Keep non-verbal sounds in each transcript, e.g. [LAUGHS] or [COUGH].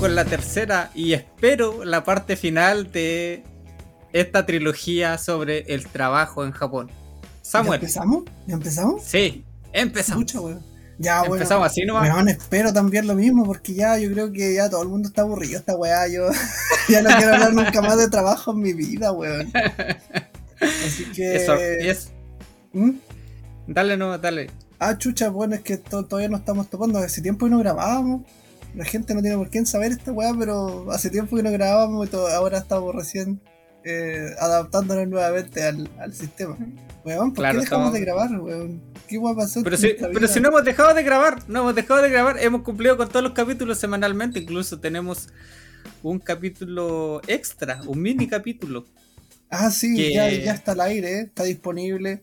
con la tercera y espero la parte final de esta trilogía sobre el trabajo en Japón. Samuel. ¿Ya empezamos? ¿Ya empezamos? Sí, empezamos. Weón. Ya, bueno. Empezamos así nomás. Weón, espero también lo mismo, porque ya yo creo que ya todo el mundo está aburrido esta weá. Yo [LAUGHS] ya no quiero hablar nunca más de trabajo en mi vida, weón. Así que. Eso, y es- ¿Mm? Dale, no, dale. Ah, chucha, bueno, es que to- todavía no estamos topando. Hace tiempo que no grabábamos. La gente no tiene por qué saber esta weá, pero hace tiempo que no grabábamos y todo- ahora estamos recién eh, adaptándonos nuevamente al, al sistema. Weón, ¿por Claro, qué dejamos estamos- de grabar, weón? ¿Qué weá pasó? Pero si, pero si no hemos dejado de grabar, no hemos dejado de grabar, hemos cumplido con todos los capítulos semanalmente, incluso tenemos un capítulo extra, un mini capítulo. Ah, sí, que- ya, ya está al aire, eh, está disponible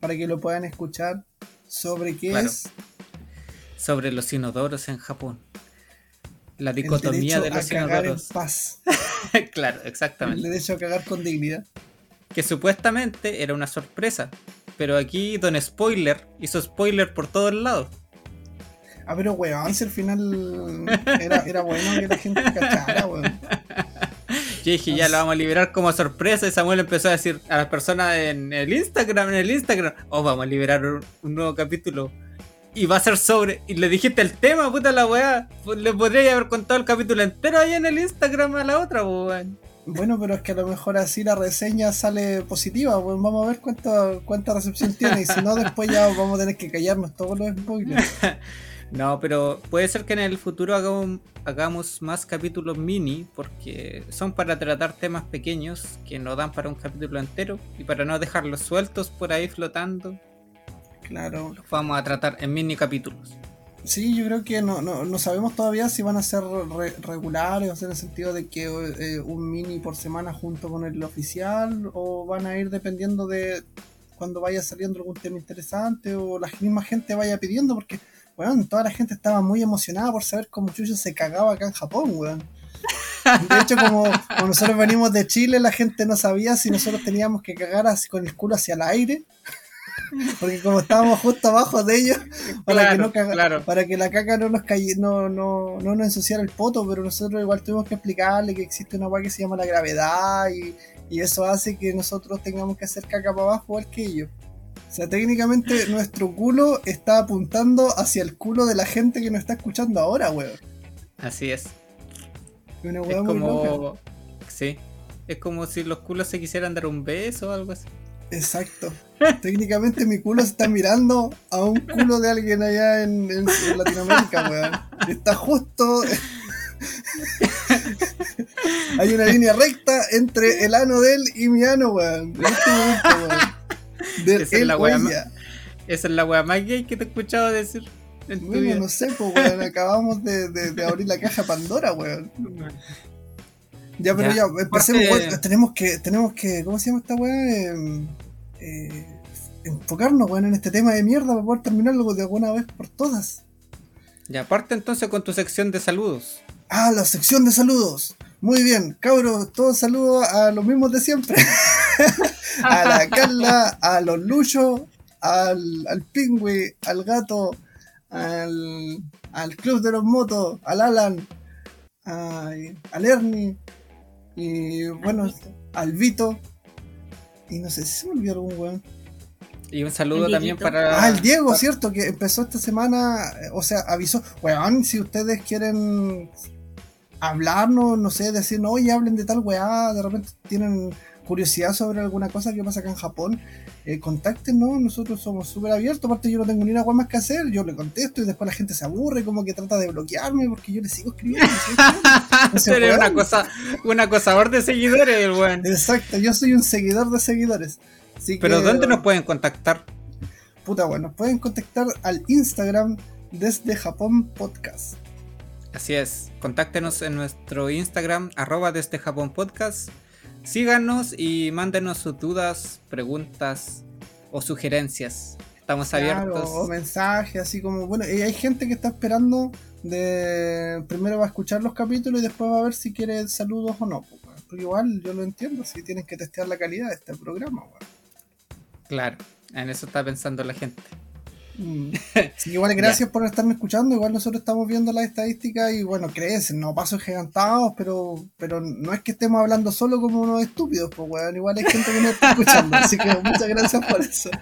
para que lo puedan escuchar. ¿Sobre qué Claro. es? sobre los inodoros en Japón. La El dicotomía de a los cagar en paz. [LAUGHS] claro, El exactamente. derecho a cagar con dignidad. Que supuestamente era una sorpresa. Pero aquí Don Spoiler hizo spoiler por todos lados. Ah, pero weón, si al final [LAUGHS] era, era bueno que la gente cachara, weón. [LAUGHS] Yo dije, ya lo vamos a liberar como sorpresa. Y Samuel empezó a decir a las personas en el Instagram, en el Instagram, oh, vamos a liberar un, un nuevo capítulo. Y va a ser sobre. Y le dijiste el tema, puta la weá. Pues Le podría haber contado el capítulo entero ahí en el Instagram a la otra, weón. Bueno, pero es que a lo mejor así la reseña sale positiva, weón. Vamos a ver cuánta, cuánta recepción tiene. Y si no, después ya vamos a tener que callarnos todos los spoilers. [LAUGHS] No, pero puede ser que en el futuro hagamos, hagamos más capítulos mini, porque son para tratar temas pequeños que no dan para un capítulo entero y para no dejarlos sueltos por ahí flotando, Claro. los vamos a tratar en mini capítulos. Sí, yo creo que no, no, no sabemos todavía si van a ser re- regulares, o sea, en el sentido de que eh, un mini por semana junto con el oficial, o van a ir dependiendo de cuando vaya saliendo algún tema interesante, o la misma gente vaya pidiendo, porque, weón, toda la gente estaba muy emocionada por saber cómo Chucho se cagaba acá en Japón, weón. De hecho, como, como nosotros venimos de Chile, la gente no sabía si nosotros teníamos que cagar así con el culo hacia el aire. [LAUGHS] Porque como estábamos justo abajo de ellos, para, que no caga- claro. para que la caca no nos calle, no, no, no nos ensuciara el poto, pero nosotros igual tuvimos que explicarle que existe una weá que se llama la gravedad y, y eso hace que nosotros tengamos que hacer caca para abajo igual que ellos. O sea, técnicamente [LAUGHS] nuestro culo está apuntando hacia el culo de la gente que nos está escuchando ahora, weón. Así es. Una Es weá muy loca. como. Sí. Es como si los culos se quisieran dar un beso o algo así. Exacto. Técnicamente mi culo se está mirando a un culo de alguien allá en, en- en Latinoamérica, weón. Está justo. Hay una línea recta entre el ano de él y mi ano, weón. En este momento, weón. De Esa es la weá ella. Esa es la wea más gay que te he escuchado decir en tu Bueno, vida. no sé, pues, weón. Acabamos de, de- de abrir la caja Pandora, weón. Ya, pero Ya. ya, empecemos. Weón. tenemos que, tenemos que, ¿cómo se llama esta weá? Eh, eh, enfocarnos, weón, en este tema de mierda para poder terminarlo de alguna vez por todas. Y aparte entonces con tu sección de saludos. Ah, la sección de saludos. Muy bien, cabros, todos saludos a los mismos de siempre. [LAUGHS] a la [LAUGHS] Carla, a los Luchos, al, al Pingüe, al Gato, al, al Club de los Motos, al Alan, al Ernie, y bueno, al Vito. Y no sé si se me olvidó algún weón. Y un saludo también para. Ah, el Diego, ¿cierto? Que empezó esta semana, o sea, avisó. Weón, si ustedes quieren hablarnos, no sé, decirnos, oye, hablen de tal weá, de repente tienen curiosidad sobre alguna cosa que pasa acá en Japón, eh, contáctenos, nosotros somos súper abiertos, aparte yo no tengo ni una más que hacer, yo le contesto y después la gente se aburre, como que trata de bloquearme porque yo le sigo escribiendo. [LAUGHS] Entonces, Eres weón, una cosa, un acosador de seguidores, el weón. Exacto, yo soy un seguidor de seguidores. Así Pero que, ¿dónde nos pueden contactar? Puta, bueno, pueden contactar al Instagram desde Japón Podcast. Así es, contáctenos en nuestro Instagram, arroba desde Japón Podcast. Síganos y mándenos sus dudas, preguntas o sugerencias. Estamos Claro, abiertos. o mensajes, así como, bueno, y hay gente que está esperando de primero va a escuchar los capítulos y después va a ver si quiere saludos o no. pues. Porque igual yo lo entiendo, si tienen que testear la calidad de este programa. Claro, en eso está pensando la gente. [LAUGHS] Sí, igual gracias por estarme escuchando. Igual nosotros estamos viendo las estadísticas y bueno, crecen, no pasos gigantados, pero, pero no es que estemos hablando solo como unos estúpidos, pues weón, igual hay gente que nos está escuchando. Así que muchas gracias por eso. [LAUGHS]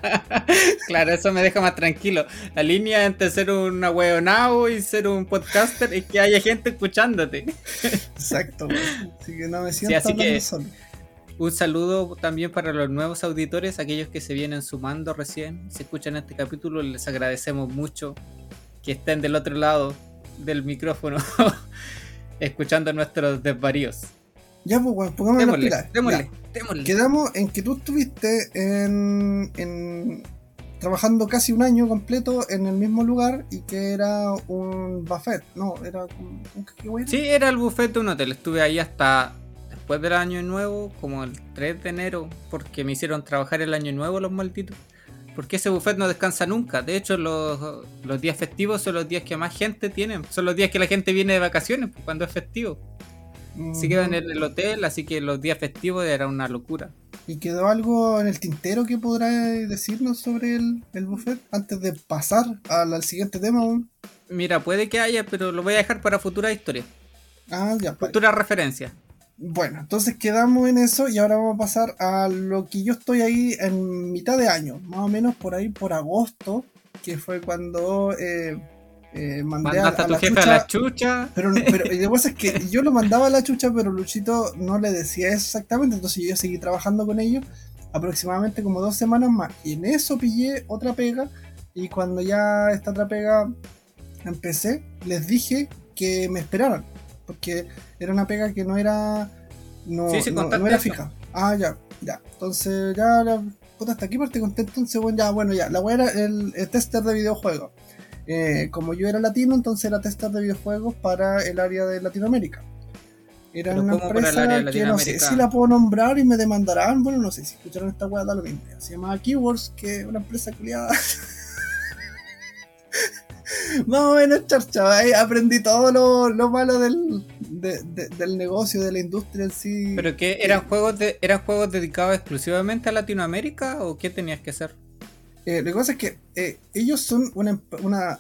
Claro, eso me deja más tranquilo. La línea entre ser un weonao y ser un podcaster es que haya gente escuchándote. Exacto, weón. Así que no me siento así hablando que- solo. Un saludo también para los nuevos auditores, aquellos que se vienen sumando recién, si escuchan este capítulo, les agradecemos mucho que estén del otro lado del micrófono [LAUGHS] escuchando nuestros desvaríos. Ya, pues pongámonos las Démosle, pilas. démosle, Ya. démosle. Quedamos en que tú estuviste en, en- trabajando casi un año completo en el mismo lugar y que era un buffet, no, era como, ¿cómo que- qué weón? Sí, era el buffet de un hotel. Estuve ahí hasta después del año nuevo, como el 3 de enero, porque me hicieron trabajar el año nuevo los malditos. Porque ese buffet no descansa nunca. De hecho, los, los días festivos son los días que más gente tienen. Son los días que la gente viene de vacaciones, pues, cuando es festivo. Se quedan en el hotel, así que los días festivos era una locura. ¿Y quedó algo en el tintero que podrás decirnos sobre el, el buffet antes de pasar al, al siguiente tema? Mira, puede que haya, pero lo voy a dejar para futura historia. Ah, ya, pues. Futura referencia. Bueno, entonces quedamos en eso y ahora vamos a pasar a lo que yo estoy ahí en mitad de año, más o menos por ahí por agosto, que fue cuando eh, eh, mandé Mandaste a a tu la jefe chucha, a la chucha. Pero, pero y la cosa es que [LAUGHS] yo lo mandaba a la chucha, pero Luchito no le decía eso exactamente, entonces yo seguí trabajando con ellos aproximadamente como dos semanas más. Y en eso pillé otra pega y cuando ya esta otra pega empecé, les dije que me esperaran, porque era una pega que no era no, Sí, sí, no- era fija. Ah, ya, ya. Entonces ya la puta hasta aquí parte contento, entonces bueno, ya, bueno, ya, la wea era el, el tester de videojuegos. Eh, como yo era latino, entonces era tester de videojuegos para el área de Latinoamérica. Era Pero una ¿cómo para el empresa que no sé si la puedo nombrar y me demandarán. Bueno, no sé si escucharon esta weá, da lo mismo. Se llama Keywords, que es una empresa culiada. [LAUGHS] Más o menos, charcha. ahí aprendí todo lo, lo malo del, de- de- del negocio, de la industria en sí. ¿Pero qué? ¿Eran juegos, de, ¿Eran juegos dedicados exclusivamente a Latinoamérica o qué tenías que hacer? Eh, lo que pasa es que eh, ellos son una, una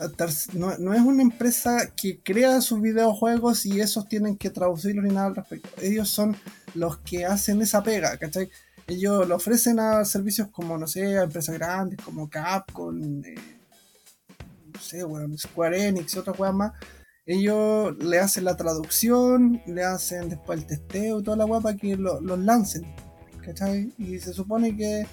no, no es una empresa que crea sus videojuegos y esos tienen que traducirlos ni nada al respecto. Ellos son los que hacen esa pega, ¿cachai? Ellos lo ofrecen a servicios como, no sé, a empresas grandes como Capcom, eh, no sé, bueno, Square Enix y otras cosas más. Ellos le hacen la traducción, le hacen después el testeo y toda la weá para que lo- los lancen, ¿cachai? Y se supone que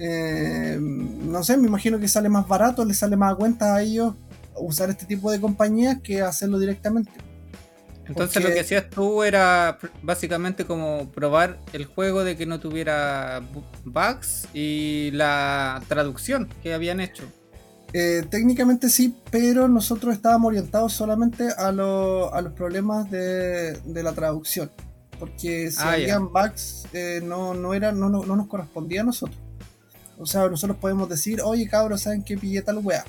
eh, no sé, me imagino que sale más barato, le sale más a cuenta a ellos usar este tipo de compañías que hacerlo directamente. Entonces Porque- lo que hacías tú era básicamente como probar el juego de que no tuviera bu- bugs y la traducción que habían hecho. Eh, técnicamente sí, pero nosotros estábamos orientados solamente a, lo- a los problemas de, de la traducción. Porque si Ah, habían bugs, eh, no, no, era, no, no, no nos correspondía a nosotros. O sea, nosotros podemos decir, oye cabros, ¿saben qué pillé tal weá?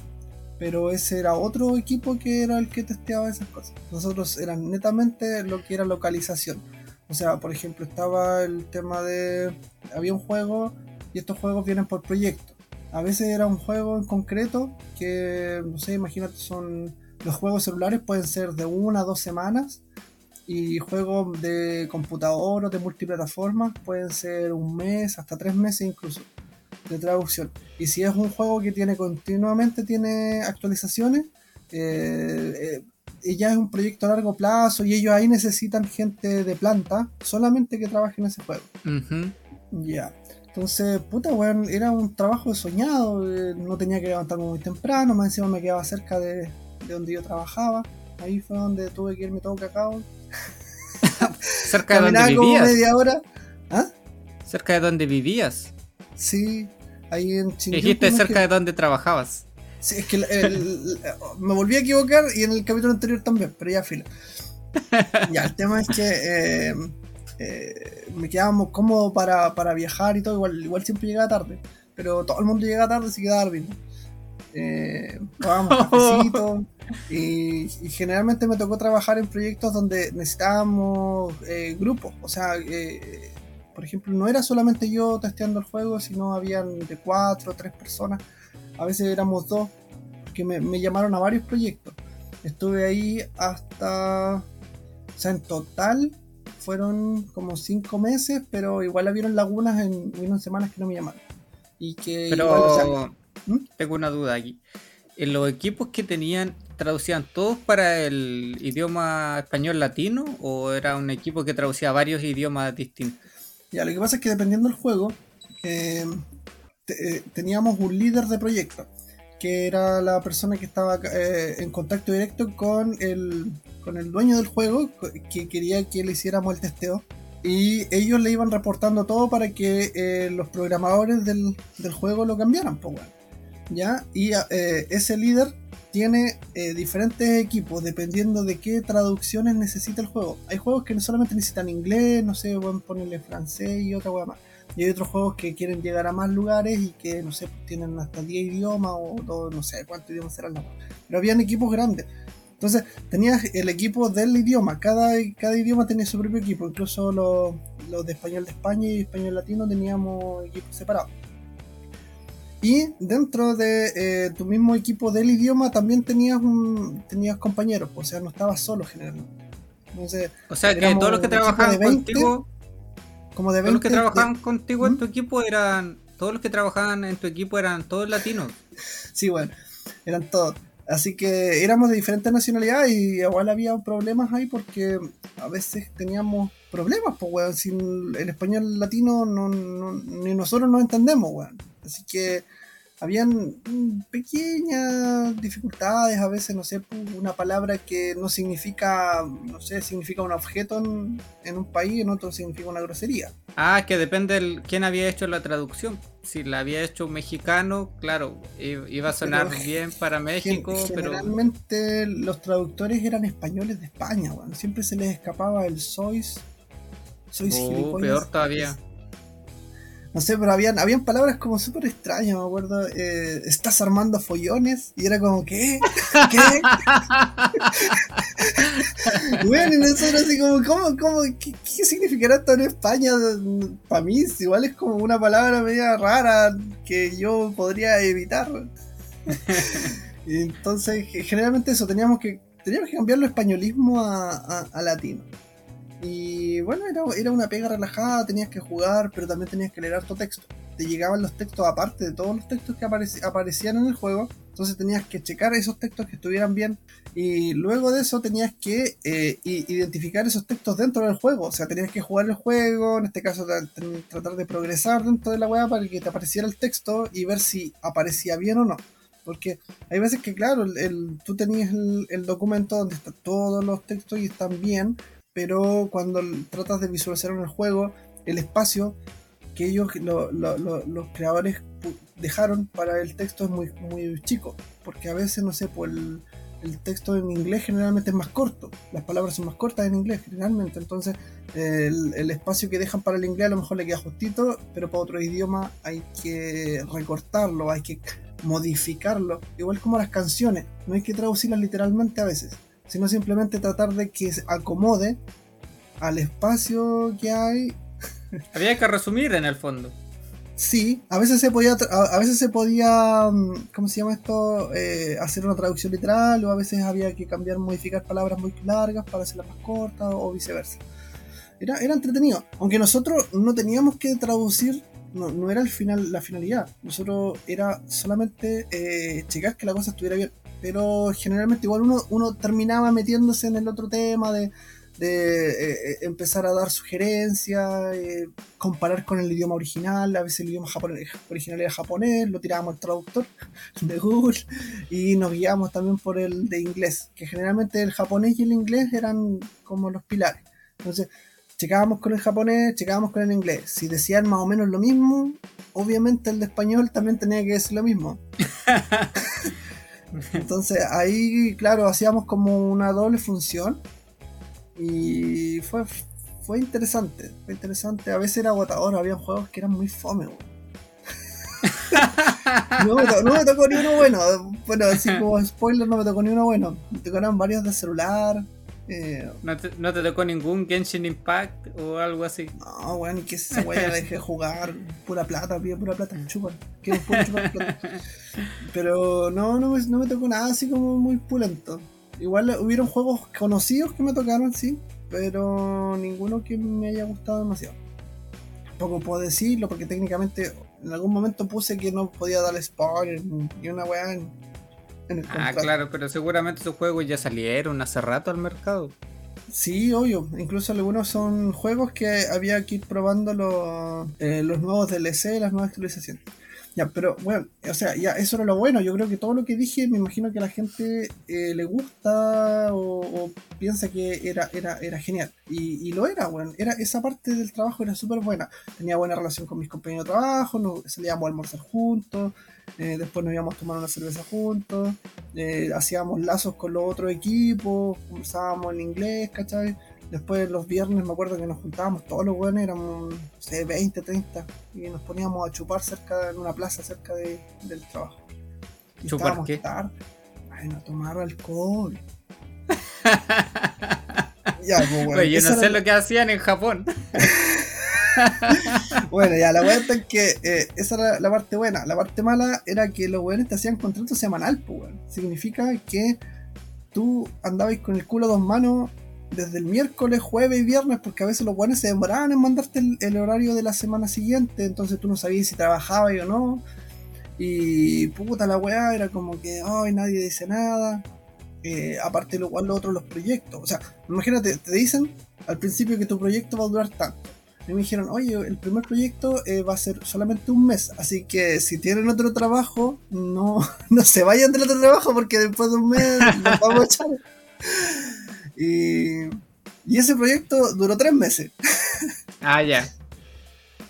Pero ese era otro equipo que era el que testeaba esas cosas. Nosotros eran netamente lo que era localización. O sea, por ejemplo, estaba el tema de. Había un juego y estos juegos vienen por proyecto. A veces era un juego en concreto que, no sé, imagínate, son. Los juegos celulares pueden ser de una a dos semanas y juegos de computador o de multiplataformas pueden ser un mes, hasta tres meses incluso de traducción. Y si es un juego que tiene continuamente tiene actualizaciones, eh, eh, ya es un proyecto a largo plazo y ellos ahí necesitan gente de planta solamente que trabaje en ese juego. Ya. Entonces, puta, weón, era un trabajo soñado. eh, no tenía que levantarme muy temprano, más encima me quedaba cerca de, de donde yo trabajaba. Ahí fue donde tuve que irme todo cagado. [LAUGHS] Cerca de donde como vivías. media hora. ¿Ah? Cerca de donde vivías. Sí, ahí en Chinchón. Dijiste cerca de donde trabajabas. Sí, es que el- el- me volví a equivocar y en el capítulo anterior también, pero ya fila. [LAUGHS] Ya, el tema es que eh, eh, me quedábamos cómodos para, para viajar y todo, igual, igual siempre llegaba tarde, pero todo el mundo llegaba tarde, así que Darwin. Eh, [LAUGHS] cafecito y, y generalmente me tocó trabajar en proyectos donde necesitábamos eh, grupos, o sea, eh, por ejemplo, no era solamente yo testeando el juego, sino habían de cuatro o tres personas a veces éramos dos porque me, me llamaron a varios proyectos. Estuve ahí hasta, o sea, en total fueron como cinco meses, pero igual habieron lagunas en, en semanas que no me llamaron. Y que Pero igual, o sea, ¿Mm? tengo una duda aquí. ¿En los equipos que tenían, traducían todos para el idioma español latino o era un equipo que traducía varios idiomas distintos? Ya, lo que pasa es que dependiendo del juego, eh, te- eh, teníamos un líder de proyecto, que era la persona que estaba eh, en contacto directo con el, con el dueño del juego, que quería que le hiciéramos el testeo. Y ellos le iban reportando todo para que eh, los programadores del, del juego lo cambiaran, pues bueno. ¿Ya? Y eh, ese líder tiene eh, diferentes equipos dependiendo de qué traducciones necesita el juego. Hay juegos que no solamente necesitan inglés, no sé, pueden ponerle francés y otra hueá más. Y hay otros juegos que quieren llegar a más lugares y que, no sé, tienen hasta 10 idiomas o no sé cuántos idiomas serán. Pero habían equipos grandes. Entonces, tenías el equipo del idioma. Cada, cada idioma tenía su propio equipo. Incluso los, los de español de España y español latino teníamos equipos separados. Y dentro de eh, tu mismo equipo del idioma también tenías un, tenías compañeros, o sea, no estabas solo generalmente. Entonces, O sea, que todos los que trabajaban de 20, contigo, como de 20 todos los que de- trabajaban contigo en ¿Mm? tu equipo eran, todos los que trabajaban en tu equipo eran todos latinos. Sí, bueno, eran todos. Así que éramos de diferentes nacionalidades y igual había problemas ahí porque a veces teníamos problemas, pues, weón. Sin el español latino no, no- ni nosotros nos entendemos, weón. Así que habían mm, pequeñas dificultades, a veces, no sé, una palabra que no significa, no sé, significa un objeto en, en un país, en otro significa una grosería. Ah, que depende de quién había hecho la traducción. Si la había hecho un mexicano, claro, iba a sonar Pero bien para México, pero Generalmente los traductores eran españoles de España, weón. Siempre se les escapaba el sois. Sois Oh, gilipollas. peor todavía. No sé, pero habían, habían palabras como súper extrañas, me acuerdo. eh, Estás armando follones. Y era como, ¿qué? ¿Qué? [LAUGHS] bueno, y nosotros así como, ¿cómo, cómo, qué, qué significará esto en España? Para mí, igual es como una palabra media rara que yo podría evitar. Entonces, ge- generalmente eso, teníamos que, teníamos que cambiarlo españolismo a- a latino. Y bueno, era, era una pega relajada, tenías que jugar, pero también tenías que leer harto texto. Te llegaban los textos aparte de todos los textos que aparec- aparecían en el juego, entonces tenías que checar esos textos que estuvieran bien. Y luego de eso tenías que eh, identificar esos textos dentro del juego. O sea, tenías que jugar el juego, en este caso tra- tra- tratar de progresar dentro de la web para que te apareciera el texto y ver si aparecía bien o no. Porque hay veces que, claro, el, el- tú tenías el documento donde están todos los textos y están bien, pero cuando tratas de visualizar en el juego, el espacio que ellos, lo- lo- lo- los creadores, dejaron para el texto es muy, muy chico. Porque a veces, no sé, pues el, el texto en inglés generalmente es más corto. Las palabras son más cortas en inglés generalmente. Entonces, el, el espacio que dejan para el inglés a lo mejor le queda justito, pero para otro idioma hay que recortarlo, hay que modificarlo. Igual como las canciones, no hay que traducirlas literalmente a veces, sino simplemente tratar de que se acomode al espacio que hay. [LAUGHS] había que resumir en el fondo. Sí, a veces se podía, a, veces se podía, mm, ¿cómo se llama esto? Eh, hacer una traducción literal o a veces había que cambiar, modificar palabras muy largas para hacerlas más cortas o viceversa. Era, era entretenido, aunque nosotros no teníamos que traducir, no, no era el final, la finalidad, nosotros era solamente eh, checar que la cosa estuviera bien, pero generalmente igual uno, uno terminaba metiéndose en el otro tema de, de eh, eh, empezar a dar sugerencias, eh, comparar con el idioma original, a veces el idioma japonés, original era japonés, lo tirábamos al traductor [LAUGHS] de Google y nos guiábamos también por el de inglés, que generalmente el japonés y el inglés eran como los pilares. Entonces, checábamos con el japonés, checábamos con el inglés. Si decían más o menos lo mismo, obviamente el de español también tenía que decir lo mismo. [LAUGHS] Entonces ahí, claro, hacíamos como una doble función y fue, fue interesante, fue interesante. A veces era agotador, había juegos que eran muy fome, weón. [LAUGHS] no, me no me tocó ni uno bueno. Bueno, así como spoiler, no me tocó ni uno bueno. Me tocaron varios de celular. Eh, ¿No, te, ¿No te tocó ningún Genshin Impact o algo así? no, weón, que esa weá ya dejé de jugar. Pura plata, pide pura plata, [LAUGHS] chupan. Quiero puro chupar plata. Pero no, no me, no me tocó nada así como muy pulento. Igual hubieron juegos conocidos que me tocaron, sí, pero ninguno que me haya gustado demasiado. Tampoco puedo decirlo porque técnicamente en algún momento puse que no podía dar spoiler ni una weá en, en el Ah, claro, pero seguramente esos juegos ya salieron hace rato al mercado. Sí, obvio. Incluso algunos son juegos que había que ir probando los, eh, los nuevos DLC, las nuevas actualizaciones. Ya, pero bueno, o sea, ya eso era lo bueno. Yo creo que todo lo que dije, me imagino que a la gente eh, le gusta o, o piensa que era, era, era genial. Y, y lo era, bueno. Era, esa parte del trabajo era súper buena. Tenía buena relación con mis compañeros de trabajo, nos salíamos a almorzar juntos, eh, después nos íbamos a tomar una cerveza juntos, eh, hacíamos lazos con los otros equipos, conversábamos en inglés, ¿cachai? Después los viernes me acuerdo que nos juntábamos todos los buenos, éramos, no sé, 20, 30, y nos poníamos a chupar cerca, en una plaza cerca de- del trabajo. Y ¿Chupar estábamos qué? tarde. Bueno, a tomar alcohol. [LAUGHS] ya, pues, bueno, Oye, yo no sé lo que hacían en Japón. [LAUGHS] [LAUGHS] Bueno, ya, la vuelta es que eh, esa era la parte buena. La parte mala era que los weones te hacían contrato semanal, pues, weón. Significa que tú andabas con el culo a dos manos desde el miércoles, jueves y viernes, porque a veces los weones se demoraban en mandarte el, el horario de la semana siguiente, entonces tú no sabías si trabajabas o no. Y puta la weá, era como que, ay, nadie dice nada. Eh, aparte lo cual, lo otro, los proyectos. O sea, imagínate, te dicen al principio que tu proyecto va a durar tanto. Y me dijeron, oye, el primer proyecto eh, va a ser solamente un mes, así que si tienen otro trabajo, no, [LAUGHS] no se vayan del otro trabajo porque después de un mes los vamos a [LAUGHS] echar. Y, y ese proyecto duró tres meses. [LAUGHS] Ah, ya.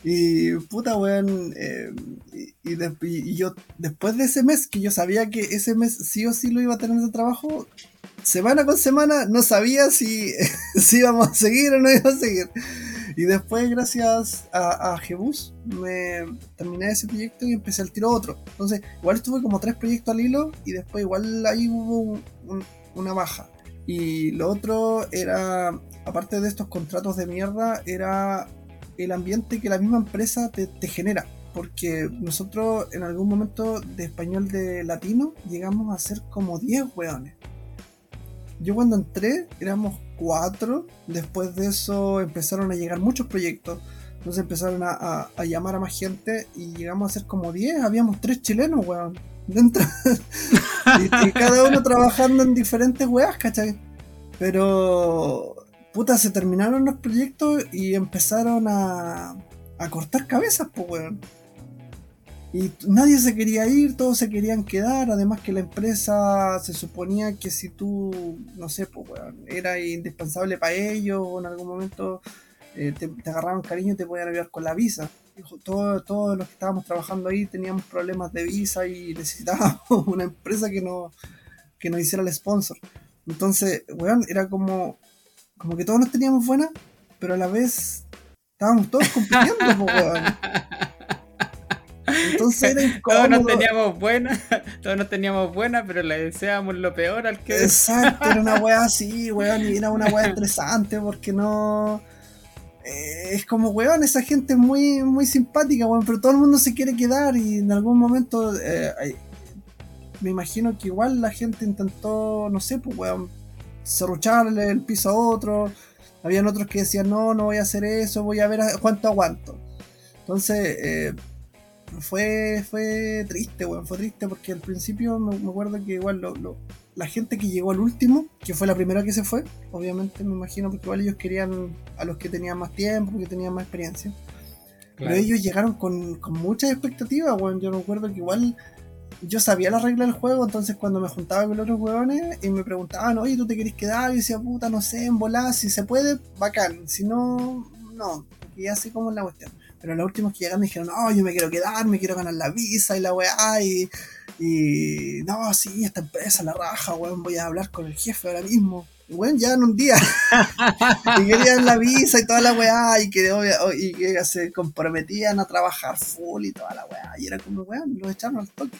Y puta, weón. eh, y, y de- y- y yo, después de ese mes, que yo sabía que ese mes sí o sí lo iba a tener de trabajo, semana con semana no sabía si, si íbamos a seguir o no íbamos a seguir. Y después, gracias a, a Jebus, me terminé ese proyecto y empecé al tiro otro. Entonces, igual estuve como tres proyectos al hilo y después igual ahí hubo un- un- una baja. Y lo otro era, aparte de estos contratos de mierda, era el ambiente que la misma empresa te, te genera. Porque nosotros en algún momento de español de latino llegamos a ser como 10 weones. Yo cuando entré éramos 4, después de eso empezaron a llegar muchos proyectos, entonces empezaron a, llamar a más gente y llegamos a ser como 10, habíamos 3 chilenos, weón, dentro. [LAUGHS] y, cada uno trabajando en diferentes weas, ¿cachai? Pero puta, se terminaron los proyectos y empezaron a, a cortar cabezas, pues, weón. Y nadie se quería ir, todos se querían quedar. Además, que la empresa se suponía que si tú, no sé, pues, weón, era indispensable para ellos o en algún momento eh, te, agarraban cariño, te podían ayudar con la visa. Dijo, todo- Todos los que estábamos trabajando ahí teníamos problemas de visa y [LAUGHS] necesitábamos una empresa que, no, que nos hiciera el sponsor. Entonces, weón, era como, como que todos nos teníamos buena, pero a la vez estábamos todos compitiendo. [LAUGHS] Entonces era [LAUGHS] Todos nos incómodo. teníamos buena, [LAUGHS] todos nos teníamos buena, pero le deseábamos lo peor al que Exacto, era una weá así, [LAUGHS] weón, y era una weá estresante porque no. eh, es como, weón, esa gente es muy, muy simpática, weón, pero todo el mundo se quiere quedar y en algún momento. eh, me imagino que igual la gente intentó, no sé, pues, weón, serrucharle el piso a otro. Habían otros que decían, no, no voy a hacer eso, voy a ver a- cuánto aguanto. Entonces, eh, fue, fue triste, weón, fue triste porque al principio me, me acuerdo que igual lo- lo- la gente que llegó al último, que fue la primera que se fue, obviamente me imagino porque igual ellos querían a los que tenían más tiempo, porque tenían más experiencia. Pero ellos llegaron con, con muchas expectativas, weón. Yo me acuerdo que igual yo sabía la regla del juego, entonces cuando me juntaba con los otros weones y me preguntaban, oye, ¿tú te querés quedar? Y decía, puta, no sé, en volar, si se puede, bacán. Si no, no, ya sé cómo es la cuestión. Pero los últimos que llegaron dijeron, no, yo me quiero quedar, me quiero ganar la visa y la weá, y, y no, sí, esta empresa, la raja, weón, voy a hablar con el jefe ahora mismo. Y weón, ya en un día. [LAUGHS] y querían la visa y toda la weá, y que, obvia- y que se comprometían a trabajar full y toda la weá. Y era como, weón, los echaron al toque.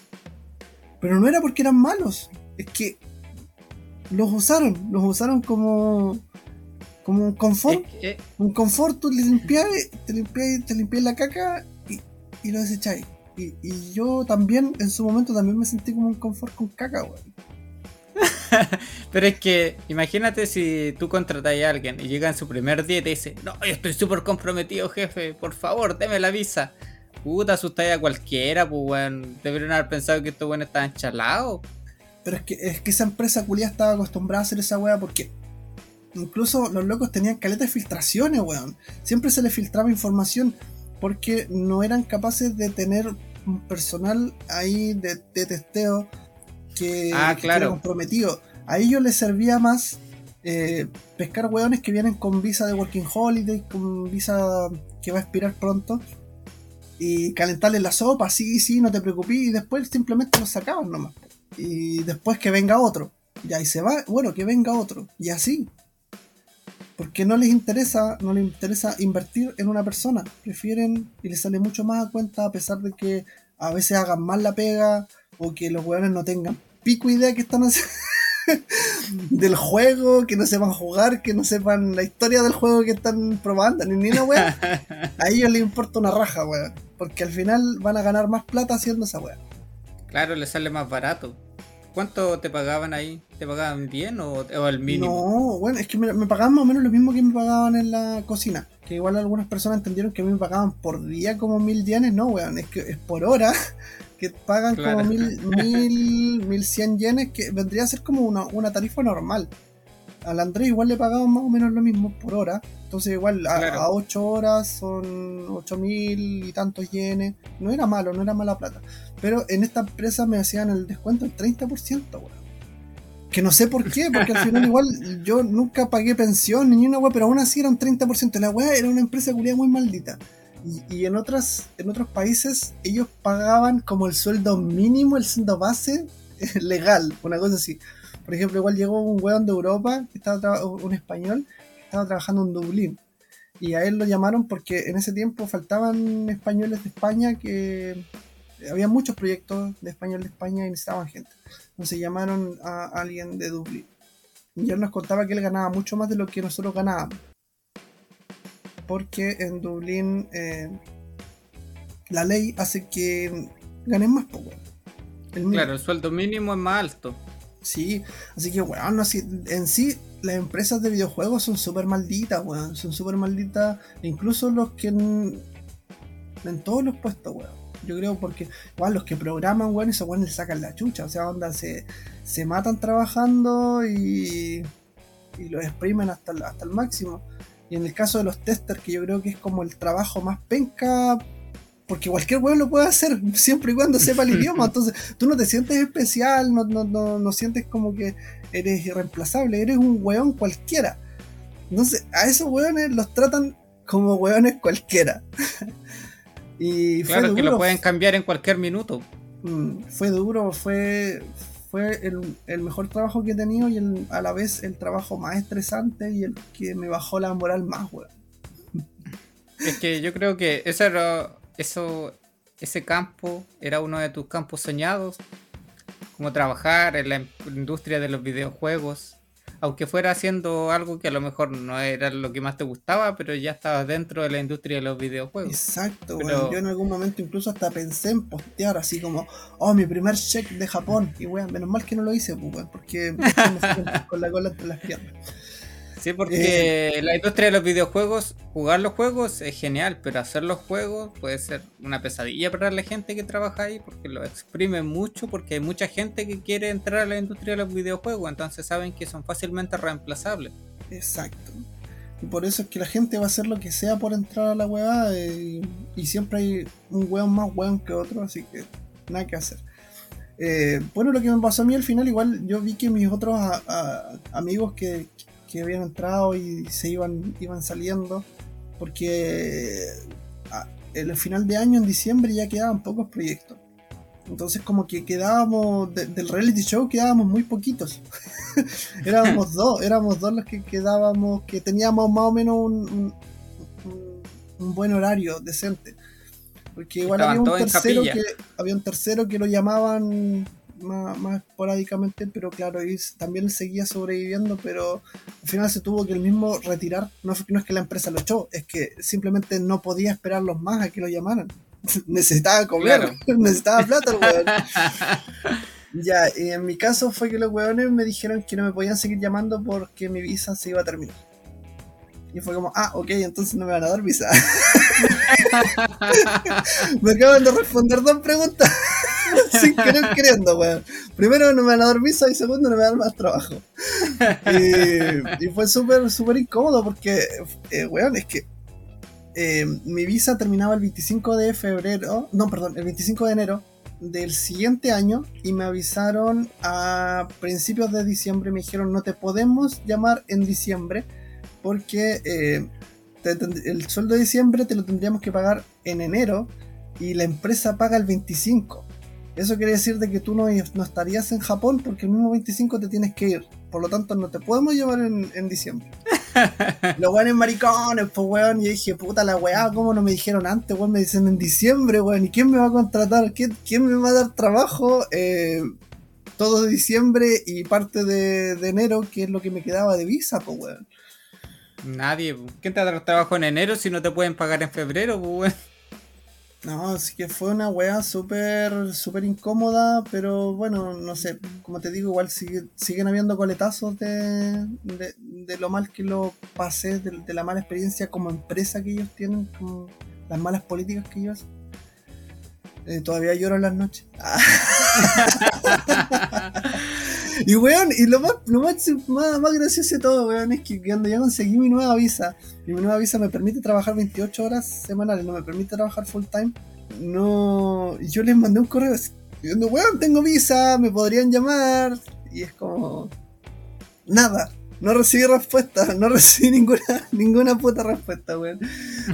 Pero no era porque eran malos, es que los usaron, los usaron como como un confort, un confort, tú le limpias, te limpias, te limpias la caca y, y lo desecháis. Y, y, yo también, en su momento, también me sentí como un confort con caca, weón. [LAUGHS] Pero es que, imagínate si tú contratas a alguien y llega en su primer día y te dice, no, yo estoy súper comprometido, jefe, por favor, deme la visa. Puta, asustáis a cualquiera, pues, weón. Deberían haber pensado que estos weones estaban chalados. Pero es que, es que esa empresa culia estaba acostumbrada a hacer esa weá porque incluso los locos tenían caletas de filtraciones, weón. Siempre se les filtraba información porque no eran capaces de tener un personal ahí de, testeo que, ah, claro. comprometido. A ellos les servía más eh, pescar weones que vienen con visa de Working Holiday, con visa que va a expirar pronto, y calentarles la sopa, sí, sí, no te preocupes, y después simplemente los sacaban nomás. Y después que venga otro. Y ahí se va, bueno, que venga otro. Y así porque no les interesa, no les interesa invertir en una persona. Prefieren y les sale mucho más a cuenta a pesar de que a veces hagan mal la pega o que los weones no tengan pico idea que están haciendo [LAUGHS] del juego, que no sepan jugar, que no sepan la historia del juego que están probando, ni una weá. [LAUGHS] A ellos les importa una raja, weón. Porque al final van a ganar más plata haciendo esa weá. Claro, les sale más barato. ¿Cuánto te pagaban ahí? ¿Te pagaban bien o, o el mínimo? No, bueno, es que me, pagaban más o menos lo mismo que me pagaban en la cocina. Que igual algunas personas entendieron que a mí me pagaban por día como mil yenes. No, weón, es que es por hora [LAUGHS] que pagan como mil, mil, mil cien yenes, que vendría a ser como una, una tarifa normal. Al Andrés igual le pagaban más o menos lo mismo por hora. Entonces igual a, 8 horas son 8 mil y tantos yenes. No era malo, no era mala plata. Pero en esta empresa me hacían el descuento del 30%, weón. Que no sé por qué, porque al final [LAUGHS] igual yo nunca pagué pensión ni una weá, pero aún así era un 30%. La weá era una empresa culia muy maldita. Y, y, en, otras, en otros países ellos pagaban como el sueldo mínimo, el sueldo base [LAUGHS] legal, una cosa así. Por ejemplo, igual llegó un weón de Europa, que estaba un español, que estaba trabajando en Dublín. Y a él lo llamaron porque en ese tiempo faltaban españoles de España que había muchos proyectos de español de España y necesitaban gente. Entonces llamaron a alguien de Dublín. Y él nos contaba que él ganaba mucho más de lo que nosotros ganábamos. Porque en Dublín eh, la ley hace que ganen más poco. claro, el sueldo mínimo es más alto. Sí, así que, weón, así, en sí, las empresas de videojuegos son súper malditas, weón. Son súper malditas, incluso los que en, todos los puestos, weón. Yo creo porque, igual, los que programan, weón, esos weón les sacan la chucha. O sea, onda, se, se matan trabajando y, y lo exprimen hasta, hasta el máximo. Y en el caso de los testers, que yo creo que es como el trabajo más penca porque cualquier weón lo puede hacer, [LAUGHS] siempre y cuando sepa el [LAUGHS] idioma. Entonces, tú no te sientes especial, no, no, no, no sientes como que eres irreemplazable, eres un weón cualquiera. Entonces, a esos weones los tratan como weones cualquiera. [LAUGHS] y claro, que lo pueden cambiar en cualquier minuto. Mm, fue duro, fue, fue el, mejor trabajo que he tenido y a la vez el trabajo más estresante y el que me bajó la moral más, weón. Es que yo creo que eso era eso, ese campo era uno de tus campos soñados, como trabajar en la industria de los videojuegos, aunque fuera haciendo algo que a lo mejor no era lo que más te gustaba, pero ya estabas dentro de la industria de los videojuegos. Exacto, yo en algún momento incluso hasta pensé en postear así como, oh, mi primer check de Japón, y weón, menos mal que no lo hice, pues, porque me [LAUGHS] con la cola entre las piernas. Sí, porque [LAUGHS] eh, la industria de los videojuegos, jugar los juegos es genial, pero hacer los juegos puede ser una pesadilla para la gente que trabaja ahí, porque lo exprime mucho, porque hay mucha gente que quiere entrar a la industria de los videojuegos, entonces saben que son fácilmente reemplazables. Exacto. Y por eso es que la gente va a hacer lo que sea por entrar a la hueá eh, y, siempre hay un hueón más hueón que otro, así que nada que hacer. Eh, bueno, lo que me pasó a mí al final, igual yo vi que mis otros amigos que, que habían entrado y se iban, iban saliendo, porque en el final de año, en diciembre, ya quedaban pocos proyectos. Entonces como que quedábamos, del reality show quedábamos muy poquitos. [LAUGHS] éramos [LAUGHS] dos, éramos dos los que quedábamos, que teníamos más o menos un, un, buen horario decente. Porque igual había un tercero que había un tercero que lo llamaban más, más esporádicamente, pero claro, y también seguía sobreviviendo, pero al final se tuvo que el mismo retirar. No, no es que la empresa lo echó, es que simplemente no podía esperarlos más a que lo llamaran. [LAUGHS] necesitaba comer, [LAUGHS] necesitaba plata el weón. [LAUGHS] ya, y en mi caso fue que los weones me dijeron que no me podían seguir llamando porque mi visa se iba a terminar. Y fue como, ah, ok, entonces no me van a dar visa. me acaban de responder dos preguntas [LAUGHS] sin querer queriendo, weón. Primero no me van a dar visa y segundo no me van a dar más trabajo. Y, fue súper, súper incómodo porque, eh, weón, es que eh, mi visa terminaba el 25 de febrero, no, perdón, el 25 de enero del siguiente año y me avisaron a principios de diciembre, me dijeron no te podemos llamar en diciembre porque eh, el sueldo de diciembre te lo tendríamos que pagar en enero y la empresa paga el 25. Eso quiere decir de que tú no, no estarías en Japón porque el mismo 25 te tienes que ir. Por lo tanto, no te podemos llevar en, en diciembre. [LAUGHS] Los weones maricones, pues weón. Y dije, puta la weá, ¿cómo no me dijeron antes, weón? Me dicen en diciembre, weón. ¿Y quién me va a contratar? ¿Quién, quién me va a dar trabajo? Eh, todo diciembre y parte de, de, enero, que es lo que me quedaba de visa, pues weón. Nadie. ¿Quién te va a dar trabajo en enero si no te pueden pagar en febrero, pues weón? No, así que fue una weá súper, súper incómoda, pero bueno, no sé, como te digo, igual siguen habiendo coletazos de, de, lo mal que lo pasé, de, la mala experiencia como empresa que ellos tienen, como las malas políticas que ellos hacen. Eh, todavía lloro en las noches. [LAUGHS] [LAUGHS] y weón, y lo más, lo más, más, gracioso de todo, weón, es que cuando ya conseguí mi nueva visa, y mi nueva visa me permite trabajar 28 horas semanales, no me permite trabajar full time, no. Yo les mandé un correo diciendo, weón, tengo visa, me podrían llamar. Y es como. Nada. No recibí respuesta, [LAUGHS] no recibí ninguna, ninguna puta respuesta, weón.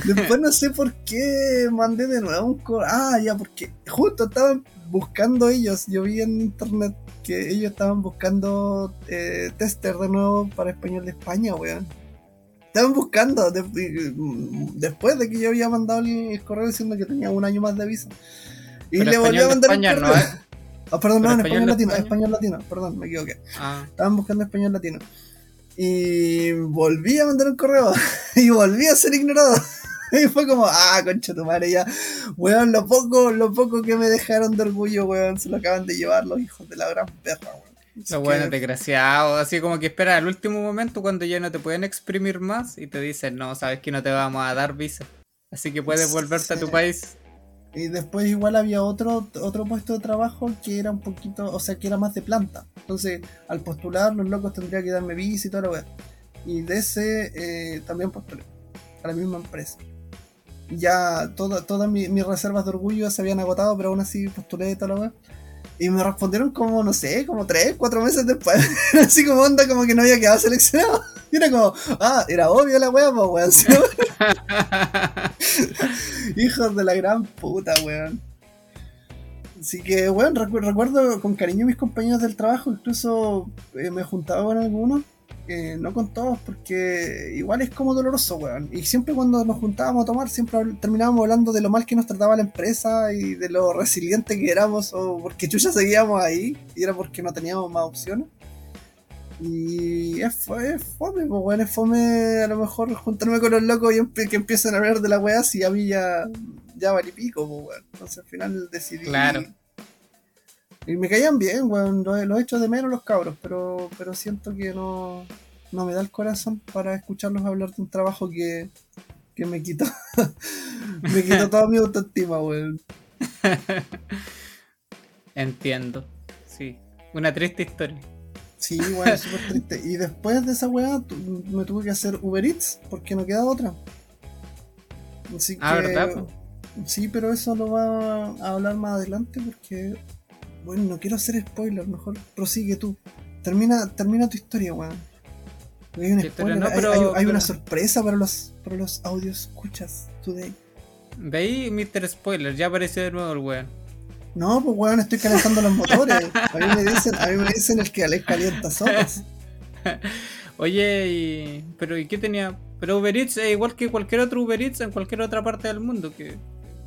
Después no sé por qué mandé de nuevo un correo. Ah, ya, porque justo estaban buscando ellos. Yo vi en internet que ellos estaban buscando eh, tester de nuevo para español de España, weón. Estaban buscando después de que yo había mandado el correo diciendo que tenía un año más de visa. Y le volví a mandar España, No, [LAUGHS] Ah, perdón, no, en español latino, español latino, perdón, me equivoqué. Ah. Estaban buscando español latino. Y volví a mandar un correo [LAUGHS] y volví a ser ignorado. [LAUGHS] Y fue como, ah, concha tu madre, ya. Weón, lo poco, lo poco que me dejaron de orgullo, weón, se lo acaban de llevar los hijos de la gran perra, weón. Lo bueno, desgraciado, así como que espera al último momento cuando ya no te pueden exprimir más y te dicen, no, sabes que no te vamos a dar visa. Así que puedes volverte a tu país. Y después igual había otro, otro puesto de trabajo que era un poquito, o sea, que era más de planta. Entonces, al postular, los locos tendrían que darme visa y toda la weá. Y de ese eh, también postulé, a la misma empresa. Ya todas mis reservas de orgullo se habían agotado, pero aún así postulé y toda weá. Y me respondieron como, no sé, como tres, cuatro meses después. [LAUGHS] Así como onda, como que no había quedado seleccionado. [LAUGHS] Y era como, ah, era obvio la wea, pues weón. [LAUGHS] Hijos de la gran puta, weón. Así que, weón, recuerdo con cariño a mis compañeros del trabajo, incluso eh, me juntaba con algunos no con todos, porque igual es como doloroso, weón. Y siempre cuando nos juntábamos a tomar, siempre terminábamos hablando de lo mal que nos trataba la empresa y de lo resiliente que éramos, o porque chucha seguíamos ahí, y era porque no teníamos más opciones. Y es, fome, pues, weón, es fome a lo mejor juntarme con los locos y que empiecen a hablar de la weá si a mí ya, ya valí pico, pues, weón. Entonces al final decidí. Claro y me caían bien, weón. Lo, he hecho de menos los cabros, pero, pero siento que no, no me da el corazón para escucharlos hablar de un trabajo que, que me quitó. [LAUGHS] me quitó toda mi autoestima, weón. [LAUGHS] Entiendo. Sí. Una triste historia. Sí, weón, [LAUGHS] súper triste. Y después de esa weá me tuve que hacer Uber Eats porque no queda otra. Así ah, que, ¿verdad? Sí, pero eso lo va a hablar más adelante porque bueno, no quiero hacer spoiler, mejor prosigue tú. Termina, termina tu historia, weón. Hay, un spoiler, hay, una sorpresa para los, para los audios escuchas today. De ahí Mr. Spoiler, ya apareció de nuevo el weón. No, pues weón, estoy calentando los motores. A mí me dicen, a mí me dicen el que les calienta sopas. [LAUGHS] Oye, y... pero ¿y qué tenía? Pero Uber Eats es igual que cualquier otro Uber Eats en cualquier otra parte del mundo, que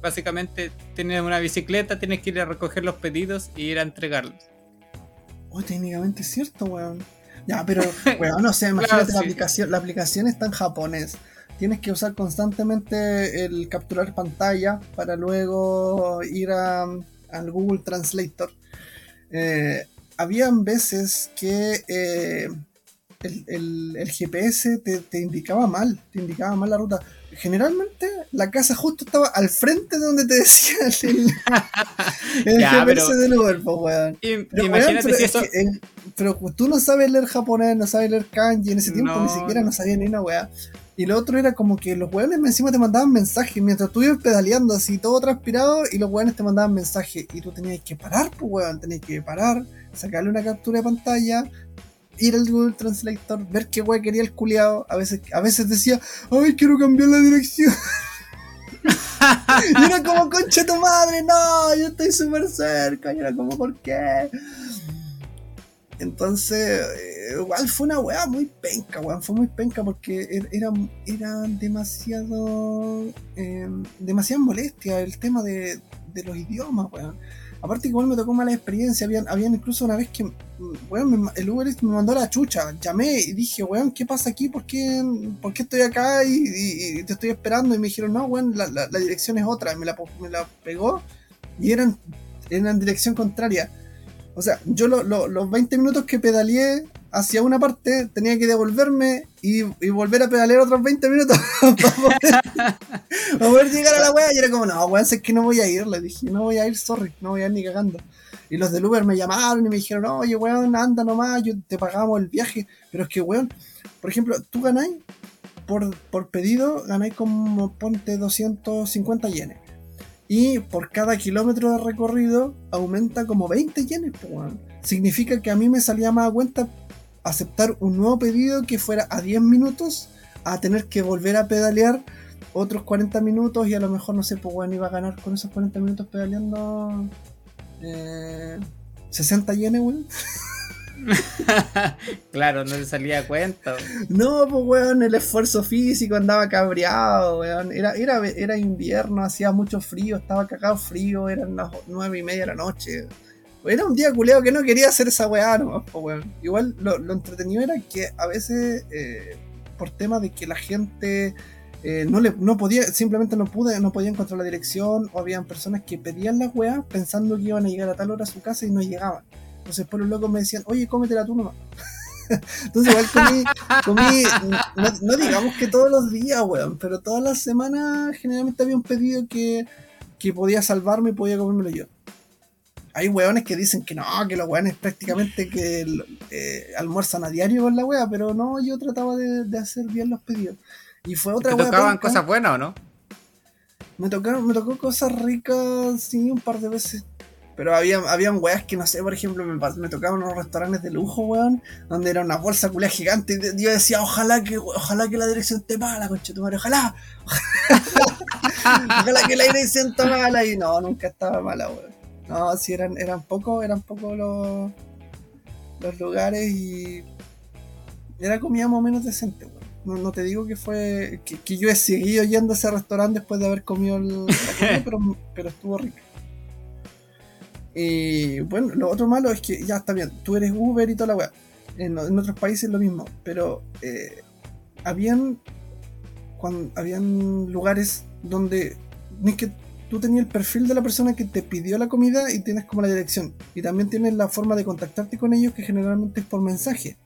básicamente tienes una bicicleta, tienes que ir a recoger los pedidos y ir a entregarlos. Oh, técnicamente es cierto, weón. Ya, pero, [LAUGHS] weón, no sé, imagínate la aplicación, la aplicación está en japonés. Tienes que usar constantemente el capturar pantalla para luego ir a, al Google Translator. Eh, habían veces que eh, el, GPS te, indicaba mal, te indicaba mal la ruta. Generalmente la casa justo estaba al frente de donde te decía el, [LAUGHS] GPS del Uber, pues, weón. Pero, imagínate si eso... pero tú no sabes leer japonés, no sabes leer kanji, en ese tiempo ni siquiera no sabía ni una weá. Y lo otro era como que los weones encima te mandaban mensajes mientras tú ibas pedaleando así todo transpirado y los weones te mandaban mensajes y tú tenías que parar, pues weón, tenías que parar, sacarle una captura de pantalla, ir al Google Translator, ver qué weón quería el culiado. A veces, a veces decía, ay, quiero cambiar la dirección. y era como, concha tu madre, no, yo estoy súper cerca. Y era como, ¿por qué? Entonces, eh, igual fue una weá muy penca, weón. Fue muy penca porque er, era, era demasiado. Eh, demasiada molestia el tema de, de los idiomas, weón. Aparte, igual me tocó mala experiencia. Habían, habían incluso una vez que, weón, el Uber me mandó la chucha. Llamé y dije, weón, ¿qué pasa aquí? ¿Por qué, por qué estoy acá y, te estoy esperando? Y me dijeron, no, weón, la, la, dirección es otra. me la, me la pegó y eran, eran en dirección contraria. O sea, yo los 20 minutos que pedaleé hacia una parte, tenía que devolverme y, volver a pedalear otros 20 minutos [LAUGHS] [LAUGHS] para, poder, llegar a la wea. Y era como, no, weón, sé que no voy a ir. Le dije, no voy a ir, sorry, no voy a ir ni cagando. Y los del Uber me llamaron y me dijeron, oye, weón, anda nomás, yo te pagamos el viaje. Pero es que, weón, por ejemplo, tú ganáis por, por pedido, ganáis como, ponte 250 yenes. Y por cada kilómetro de recorrido aumenta como 20 yenes, pues, Significa que a mí me salía más a cuenta aceptar un nuevo pedido que fuera a 10 minutos a tener que volver a pedalear otros 40 minutos y a lo mejor, no sé, pues bueno, iba a ganar con esos 40 minutos pedaleando eh, 60 yenes, weón. [LAUGHS] [LAUGHS] claro, no le salía cuenta. No, pues weón, el esfuerzo físico andaba cabreado, weón. Era, era, era invierno, hacía mucho frío, estaba cagado frío, eran las nueve y media de la noche. Era un día culeo que no quería hacer esa weá no, pues weón. Igual lo, entretenido era que a veces, eh, por tema de que la gente eh, no le no podía, simplemente no pude, no podía encontrar la dirección, o habían personas que pedían las weas pensando que iban a llegar a tal hora a su casa y no llegaban. Entonces por los locos me decían, oye, cómetela tú nomás. [LAUGHS] Entonces igual comí, comí no, digamos que todos los días, weón, pero todas las semanas generalmente había un pedido que, que podía salvarme y podía comérmelo yo. Hay weones que dicen que no, que los weones prácticamente que eh, almuerzan a diario con la wea, pero no, yo trataba de, hacer bien los pedidos. Y fue otra ¿Te tocaban cosas buenas o no? Me tocaron, me tocó cosas ricas, sí, un par de veces pero había, habían weas que no sé, por ejemplo, me, me tocaban unos restaurantes de lujo, weón, donde era una bolsa culea gigante. Y yo decía, ojalá que, ojalá que la dirección esté mala, concha tu madre, ojalá. [LAUGHS] ojalá que la dirección esté mala. Y no, nunca estaba mala, weón. No, sí eran, eran pocos, eran pocos los, los lugares y era comida más o menos decente, weón. No, te digo que fue. Que, yo he seguido yendo a ese restaurante después de haber comido el, [LAUGHS] pero, pero estuvo rico. Y bueno, lo otro malo es que ya está bien, tú eres Uber y toda la weá. En, otros países lo mismo, pero eh, habían, habían lugares donde ni que tú tenías el perfil de la persona que te pidió la comida y tienes como la dirección. Y también tienes la forma de contactarte con ellos que generalmente es por mensaje.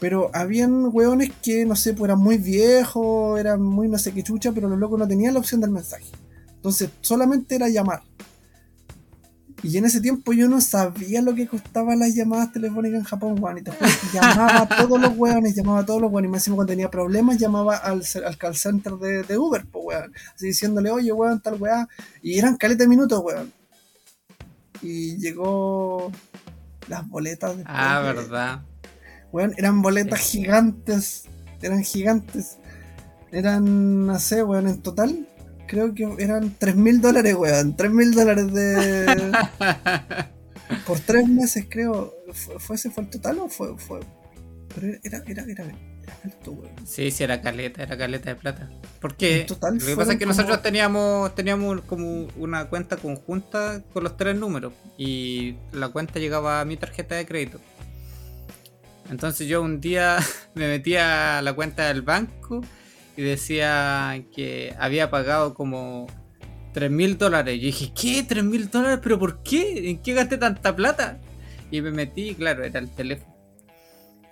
Pero habían weones que, no sé, pues eran muy viejos, eran muy no sé qué chucha, pero los locos no tenían la opción del mensaje. Entonces solamente era llamar. Y en ese tiempo yo no sabía lo que costaban las llamadas telefónicas en Japón, weón. Y te llamaba a todos los weones, llamaba a todos los weones. Y máximo cuando tenía problemas, llamaba al, al call center de, Uber, pues weón. Así diciéndole, oye, weón, tal weá. Y eran caleta de minutos, weón. Y llegó las boletas. Ah, verdad. Weón, eran boletas gigantes. Eran gigantes. Eran, no sé, weón, en total creo que eran 3 mil dólares, weón. 3 mil dólares de. [LAUGHS] Por tres meses, creo. ¿Fue, ese fue el total o fue.? fue... Pero era, era, era, alto, weón. Sí, sí, era caleta, era caleta de plata. Porque total lo que pasa es que nosotros teníamos, teníamos como una cuenta conjunta con los tres números. Y la cuenta llegaba a mi tarjeta de crédito. Entonces yo un día [LAUGHS] me metí a la cuenta del banco y decía que había pagado como 3 mil dólares. Yo dije, ¿qué? ¿3 mil dólares? ¿Pero por qué? ¿En qué gasté tanta plata? Y me metí, claro, era el teléfono.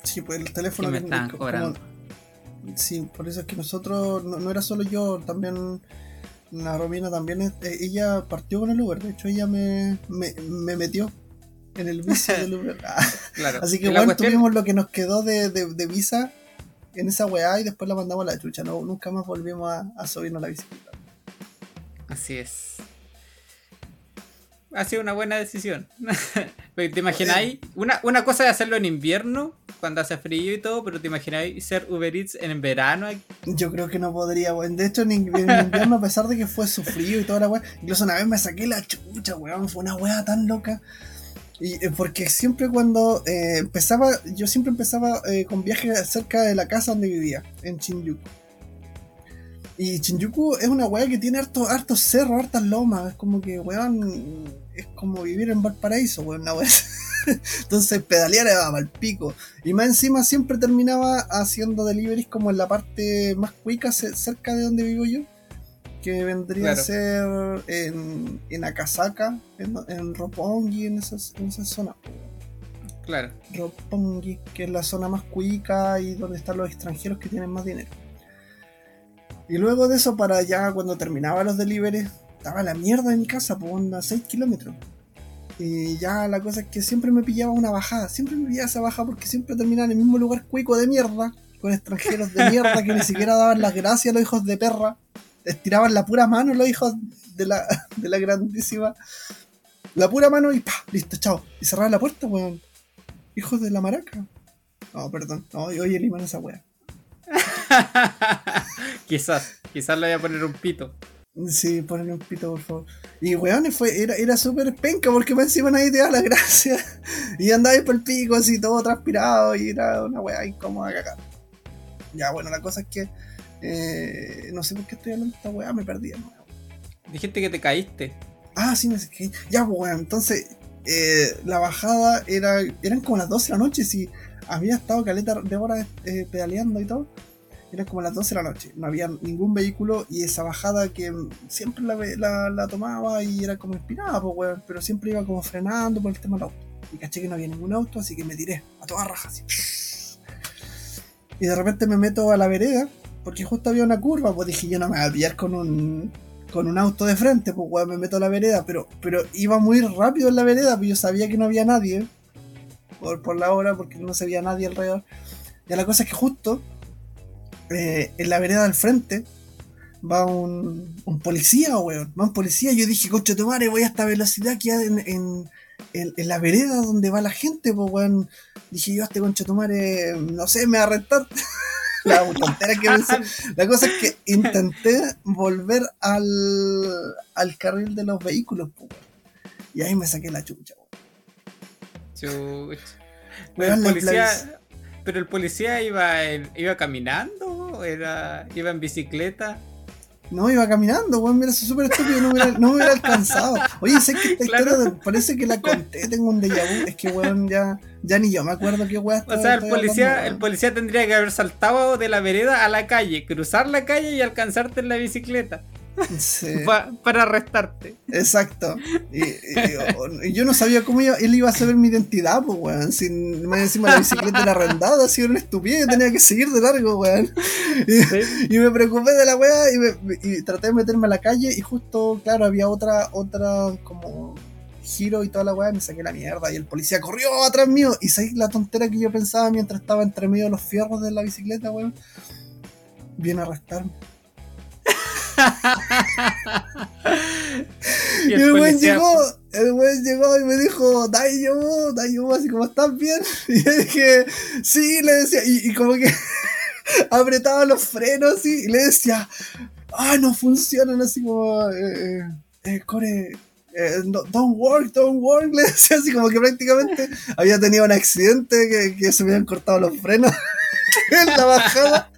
Sí, pues el teléfono que me estaban como- cobrando. Sí, por eso es que nosotros, no, no era solo yo, también la Romina también, eh, ella partió con el Uber, de hecho ella me, me, me metió en el vicio del [LAUGHS] Uber. Claro. [LAUGHS] Así que bueno, cuestión- tuvimos lo que nos quedó de, de, de visa en esa weá y después la mandamos a la chucha, no, nunca más volvimos a, a subirnos a la bicicleta. Así es. Ha sido una buena decisión. [LAUGHS] Porque ¿Te imagináis? Una, una cosa es hacerlo en invierno, cuando hace frío y todo, pero ¿te imagináis ser Uber Eats en verano? Yo creo que no podría, weón. De hecho, en, in- en invierno, a pesar de que fue sufrido y toda la weá, incluso una vez me saqué la chucha, weón. Fue una weá tan loca. Y, eh, porque siempre cuando eh, empezaba, yo siempre empezaba eh, con viajes cerca de la casa donde vivía, en Shinjuku. Y Shinjuku es una weá que tiene hartos hartos cerros, hartas lomas. Es como que, weón, es como vivir en Valparaíso, weón, una weá. [LAUGHS] Entonces pedalear era mal pico. Y más encima siempre terminaba haciendo deliveries como en la parte más cuica, ce- cerca de donde vivo yo. Que vendría Claro. a ser en, en Akasaka, en, en Roppongi, en esa, en esa zona. Claro. Roppongi, que es la zona más cuica y donde están los extranjeros que tienen más dinero. Y luego de eso, para allá, cuando terminaba los deliveries, estaba la mierda de mi casa, por onda 6 kilómetros. Y ya la cosa es que siempre me pillaba una bajada, siempre me pillaba esa bajada porque siempre terminaba en el mismo lugar cuico de mierda, con extranjeros de mierda que ni siquiera daban las gracias a los hijos de perra, estiraban la pura mano los hijos de la, de la grandísima, la pura mano y pa, listo, chao. Y cerraban la puerta, weón. Hijos de la maraca. No, perdón, no, oye, liman esa wea. [LAUGHS] quizás, quizás le voy a poner un pito. Sí, ponle un pito, por favor. Y weón, fue, era, era súper penca porque más encima nadie te da las gracias. [LAUGHS] Y andaba ahí por el pico, así todo transpirado. Y era una weá incómoda cagar. Ya, bueno, la cosa es que. Eh, no sé por qué estoy hablando de esta weá, me perdí. ¿no? Dijiste que te caíste. Ah, sí, me sé Ya, pues weón, entonces. eh, la bajada era eran como las 12 de la noche. Si había estado caleta de horas eh, pedaleando y todo. Eran como las 12 de la noche, no había ningún vehículo y esa bajada que siempre la, ve- la, la tomaba y era como inspirada, pues, weón, pero siempre iba como frenando por el tema del auto. Y caché que no había ningún auto, así que me tiré a toda raja, así. Y de repente me meto a la vereda, porque justo había una curva, pues dije, yo no me voy a pillar con un, con un auto de frente, pues, weón, me meto a la vereda, pero, pero iba muy rápido en la vereda, pues yo sabía que no había nadie por, por la hora, porque no se veía nadie alrededor. Y la cosa es que justo eh, en la vereda del frente va un, un policía, weón. Va un policía. Yo dije, concha tu madre, voy a esta velocidad aquí en, en, en- en la vereda donde va la gente, pues, weón. Dije yo, este concha tu no sé, me va a arrestar. [LAUGHS] la tontera que pensé. [LAUGHS] La cosa es que intenté volver al, al carril de los vehículos, weón. Y ahí me saqué la chucha, weón. Chuch. Pero el policía, pero el policía iba en- iba caminando, era iba en bicicleta. No, iba caminando, weón, mira, soy súper estúpido, no me, hubiera, no me hubiera alcanzado. Oye, sé que esta Claro. historia de- parece que la conté, tengo un déjà vu, es que weón, ya, ya ni yo me acuerdo qué weón O sea, el policía, el policía tendría que haber saltado de la vereda a la calle, cruzar la calle y alcanzarte en la bicicleta Sí, [LAUGHS] pa- para arrestarte. exacto. Y, y- y yo no sabía cómo iba- él iba a saber mi identidad, pues, weón. Sin, más encima la bicicleta era arrendada, así era una estupidez, tenía que seguir de largo, weón. Y, y me preocupé de la weá y, traté de meterme a la calle y justo, claro, había otra, otra como giro y toda la weá, me saqué la mierda y el policía corrió atrás mío y sabéis la tontera que yo pensaba mientras estaba entre medio de los fierros de la bicicleta, weón. Viene a arrestarme. [LAUGHS] Y Y el weón llegó, el weón llegó y me dijo, Dayo, Dayo, así como, ¿estás bien? [LAUGHS] Y yo dije, sí, le decía, y, y como que [LAUGHS] apretaba los frenos así, y le decía, ah, no funcionan, así como, eh, eh, eh, Core, eh, no- don't work, don't work, le decía así como que prácticamente había tenido un accidente, que, que se me habían cortado los frenos en la bajada,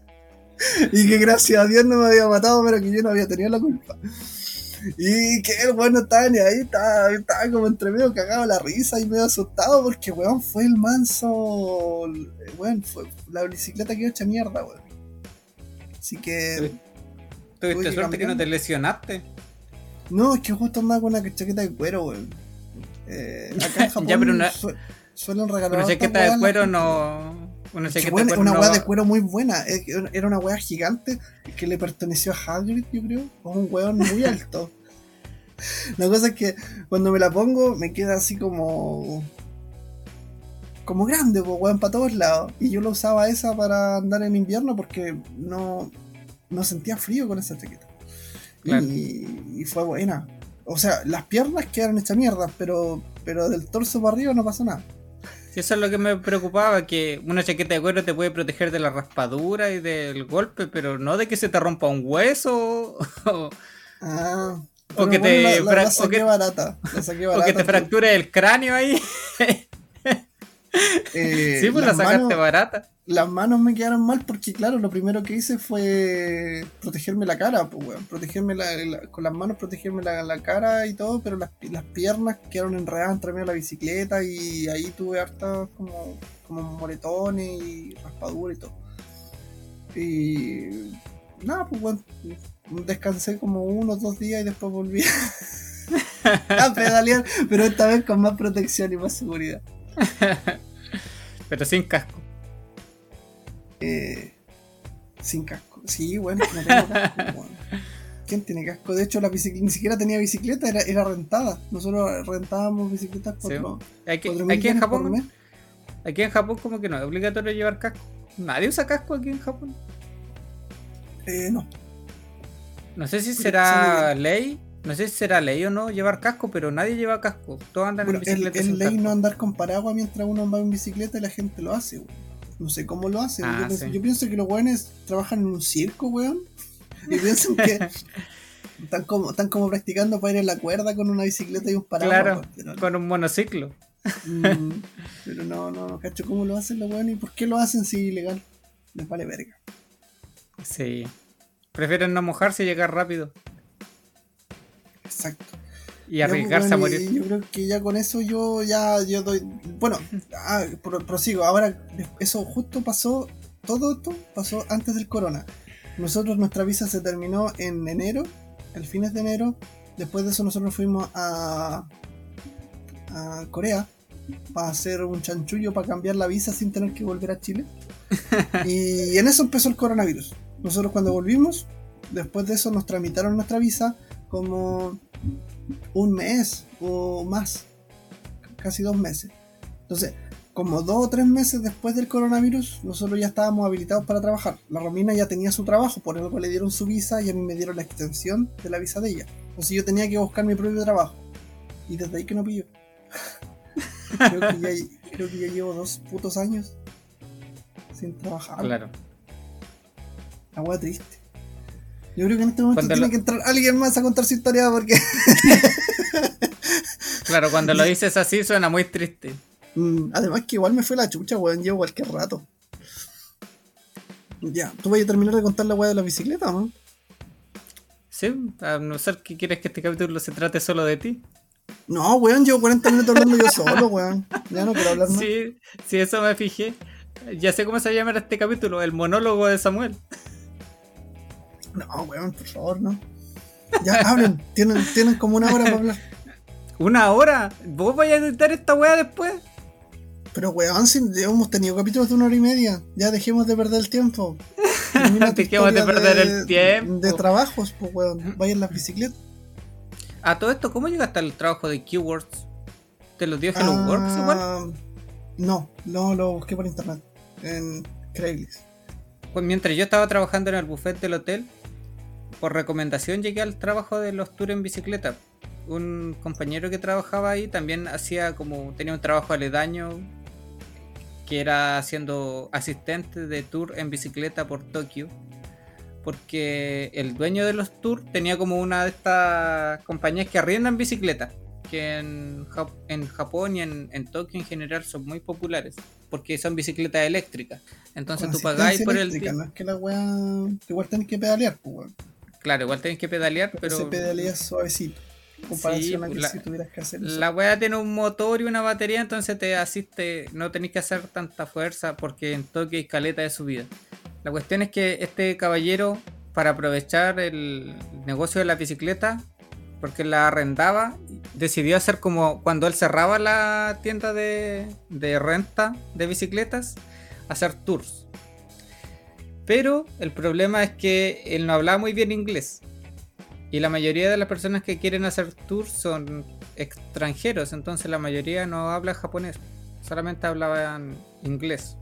y que gracias a Dios no me había matado, pero que yo no había tenido la culpa. Y que el weón no estaba ni ahí, estaba, estaba como entre medio cagado la risa y medio asustado porque weón fue el manso. Weón, fue la bicicleta quedó hecha mierda, weón. Así que. Tuviste suerte que no te lesionaste. No, es que justo andaba con una chaqueta de cuero, weón. Eh, acá en Japón [LAUGHS] Ya, pero una- su- suelen regalar. Una hartas chaqueta de cuero no. Una que, weón, de cuero una no. weá de cuero muy buena. Que Era una weá gigante que le perteneció a Hagrid, yo creo. O un weón muy [LAUGHS] alto. La cosa es que cuando me la pongo me queda así como. Como grande, pues, weón, para todos lados. Y yo lo usaba esa para andar en invierno porque no, no sentía frío con esa chaqueta. Claro. Y, y fue buena. O sea, las piernas quedaron hechas mierda, pero, pero del torso para arriba no pasó nada. Eso es lo que me preocupaba, que una chaqueta de cuero te puede proteger de la raspadura y del golpe, pero no de que se te rompa un hueso [LAUGHS] o, Ah. Que te la, o que- barata. [LAUGHS] O te fracture el cráneo ahí. [LAUGHS] Eh, sí, pues la sacaste manos- barata. Las manos me quedaron mal porque, claro, lo primero que hice fue protegerme la cara, pues, weón. Protegerme la, la- con las manos, protegerme la, la cara y todo, pero las, las piernas quedaron enredadas entre medio de la bicicleta y ahí tuve hartas como, como moretones y raspadura y todo. Y nada, pues, weón. Descansé como uno o dos días y después volví [LAUGHS] a [LAUGHS] pedalear, pero esta vez con más protección y más seguridad. Pero sin casco. Eh, sin casco. Sí, bueno, no tengo casco. [LAUGHS] weón. ¿Quién tiene casco? De hecho, la ni siquiera tenía bicicleta, era, era rentada. Nosotros rentábamos bicicletas por Sí. lo- Aquí, aquí en por Japón, mes. aquí en Japón como que no es obligatorio llevar casco. Nadie usa casco aquí en Japón. Eh, no. No sé si Pero será ley, no sé si será ley o no llevar casco, pero nadie lleva casco. Todos andan Bueno, en bicicleta es ley casco. no andar con paraguas mientras uno va en bicicleta y la gente lo hace, weón. No sé cómo lo hace. Ah, yo, pienso, sí. yo pienso que los weones trabajan en un circo, weón. Y piensan que [LAUGHS] están como, están como practicando para ir en la cuerda con una bicicleta y un paraguas. Claro, no. con un monociclo. Mm, [LAUGHS] pero no, no, no cacho cómo lo hacen los weones y por qué lo hacen si es ilegal. Les vale verga. Sí. Prefieren no mojarse y llegar rápido. Exacto. Y arriesgarse a morir. Yo creo que ya con eso yo ya yo doy. Bueno, ah, pro- prosigo. Ahora, eso justo pasó. Todo esto pasó antes del corona. Nosotros, nuestra visa se terminó en enero, el fines de enero. Después de eso, nosotros fuimos a, a Corea para hacer un chanchullo para cambiar la visa sin tener que volver a Chile. [LAUGHS] y en eso empezó el coronavirus. Nosotros, cuando volvimos, después de eso, nos tramitaron nuestra visa como un mes o más, casi dos meses. Entonces, como dos o tres meses después del coronavirus, nosotros ya estábamos habilitados para trabajar. La Romina ya tenía su trabajo, por eso le dieron su visa y a mí me dieron la extensión de la visa de ella. Entonces yo tenía que buscar mi propio trabajo. Y desde ahí que no pillo. [LAUGHS] creo, que ya, creo que ya llevo dos putos años sin trabajar. Claro. La wea triste. Yo creo que en este momento Cuando tiene lo- que entrar alguien más a contar su historia porque [LAUGHS] Claro, cuando lo [LAUGHS] dices así suena muy triste. Mm, además que igual me fue la chucha, weón, llevo cualquier rato. Ya, ¿tú vas a terminar de contar la weá de la bicicleta, no? Sí, a no ser que quieres que este capítulo se trate solo de ti. No, weón, llevo 40 minutos hablando yo solo, weón. Ya no quiero hablar más. Sí, sí, eso me fijé. Ya sé cómo se llama este capítulo, el monólogo de Samuel. No, weón, por favor, no. Ya, hablen, [LAUGHS] tienen, tienen como una hora para hablar. ¿Una hora? ¿Vos vais a editar esta weá después? Pero, weón, si hemos tenido capítulos de una hora y media, ya dejemos de perder el tiempo. [LAUGHS] Dejemos de perder el tiempo. De trabajos, pues, weón. Vayan las bicicletas. A todo esto, ¿cómo llegaste al trabajo de Keywords? ¿Te lo dio igual? Ah, No, no lo busqué por internet. En Craigslist. Pues mientras yo estaba trabajando en el buffet del hotel, por recomendación llegué al trabajo de los tours en bicicleta. Un compañero que trabajaba ahí también hacía como, tenía un trabajo aledaño que era siendo asistente de tour en bicicleta por Tokio. Porque el dueño de los tours tenía como una de estas compañías que arriendan bicicletas. Que en, Jap- en Japón y en, en Tokio en general son muy populares. Porque son bicicletas electricas. Entonces Con tú pagáis por el. No es que la weá. Igual tenés que pedalear, pues, weón. Claro, igual tenés que pedalear, pero. Se pedalea suavecito. Comparación a que la- si tuvieras que hacer eso. La weá tiene un motor y una batería, entonces te asiste, no tenés que hacer tanta fuerza porque en Tokio hay caleta de subida. La cuestión es que este caballero, para aprovechar el negocio de la bicicleta, porque la arrendaba, decidió hacer como cuando él cerraba la tienda de, de renta de bicicletas, hacer tours. Pero el problema es que él no hablaba muy bien inglés. Y la mayoría de las personas que quieren hacer tours son extranjeros, entonces la mayoría no habla japonés, solamente hablaban inglés.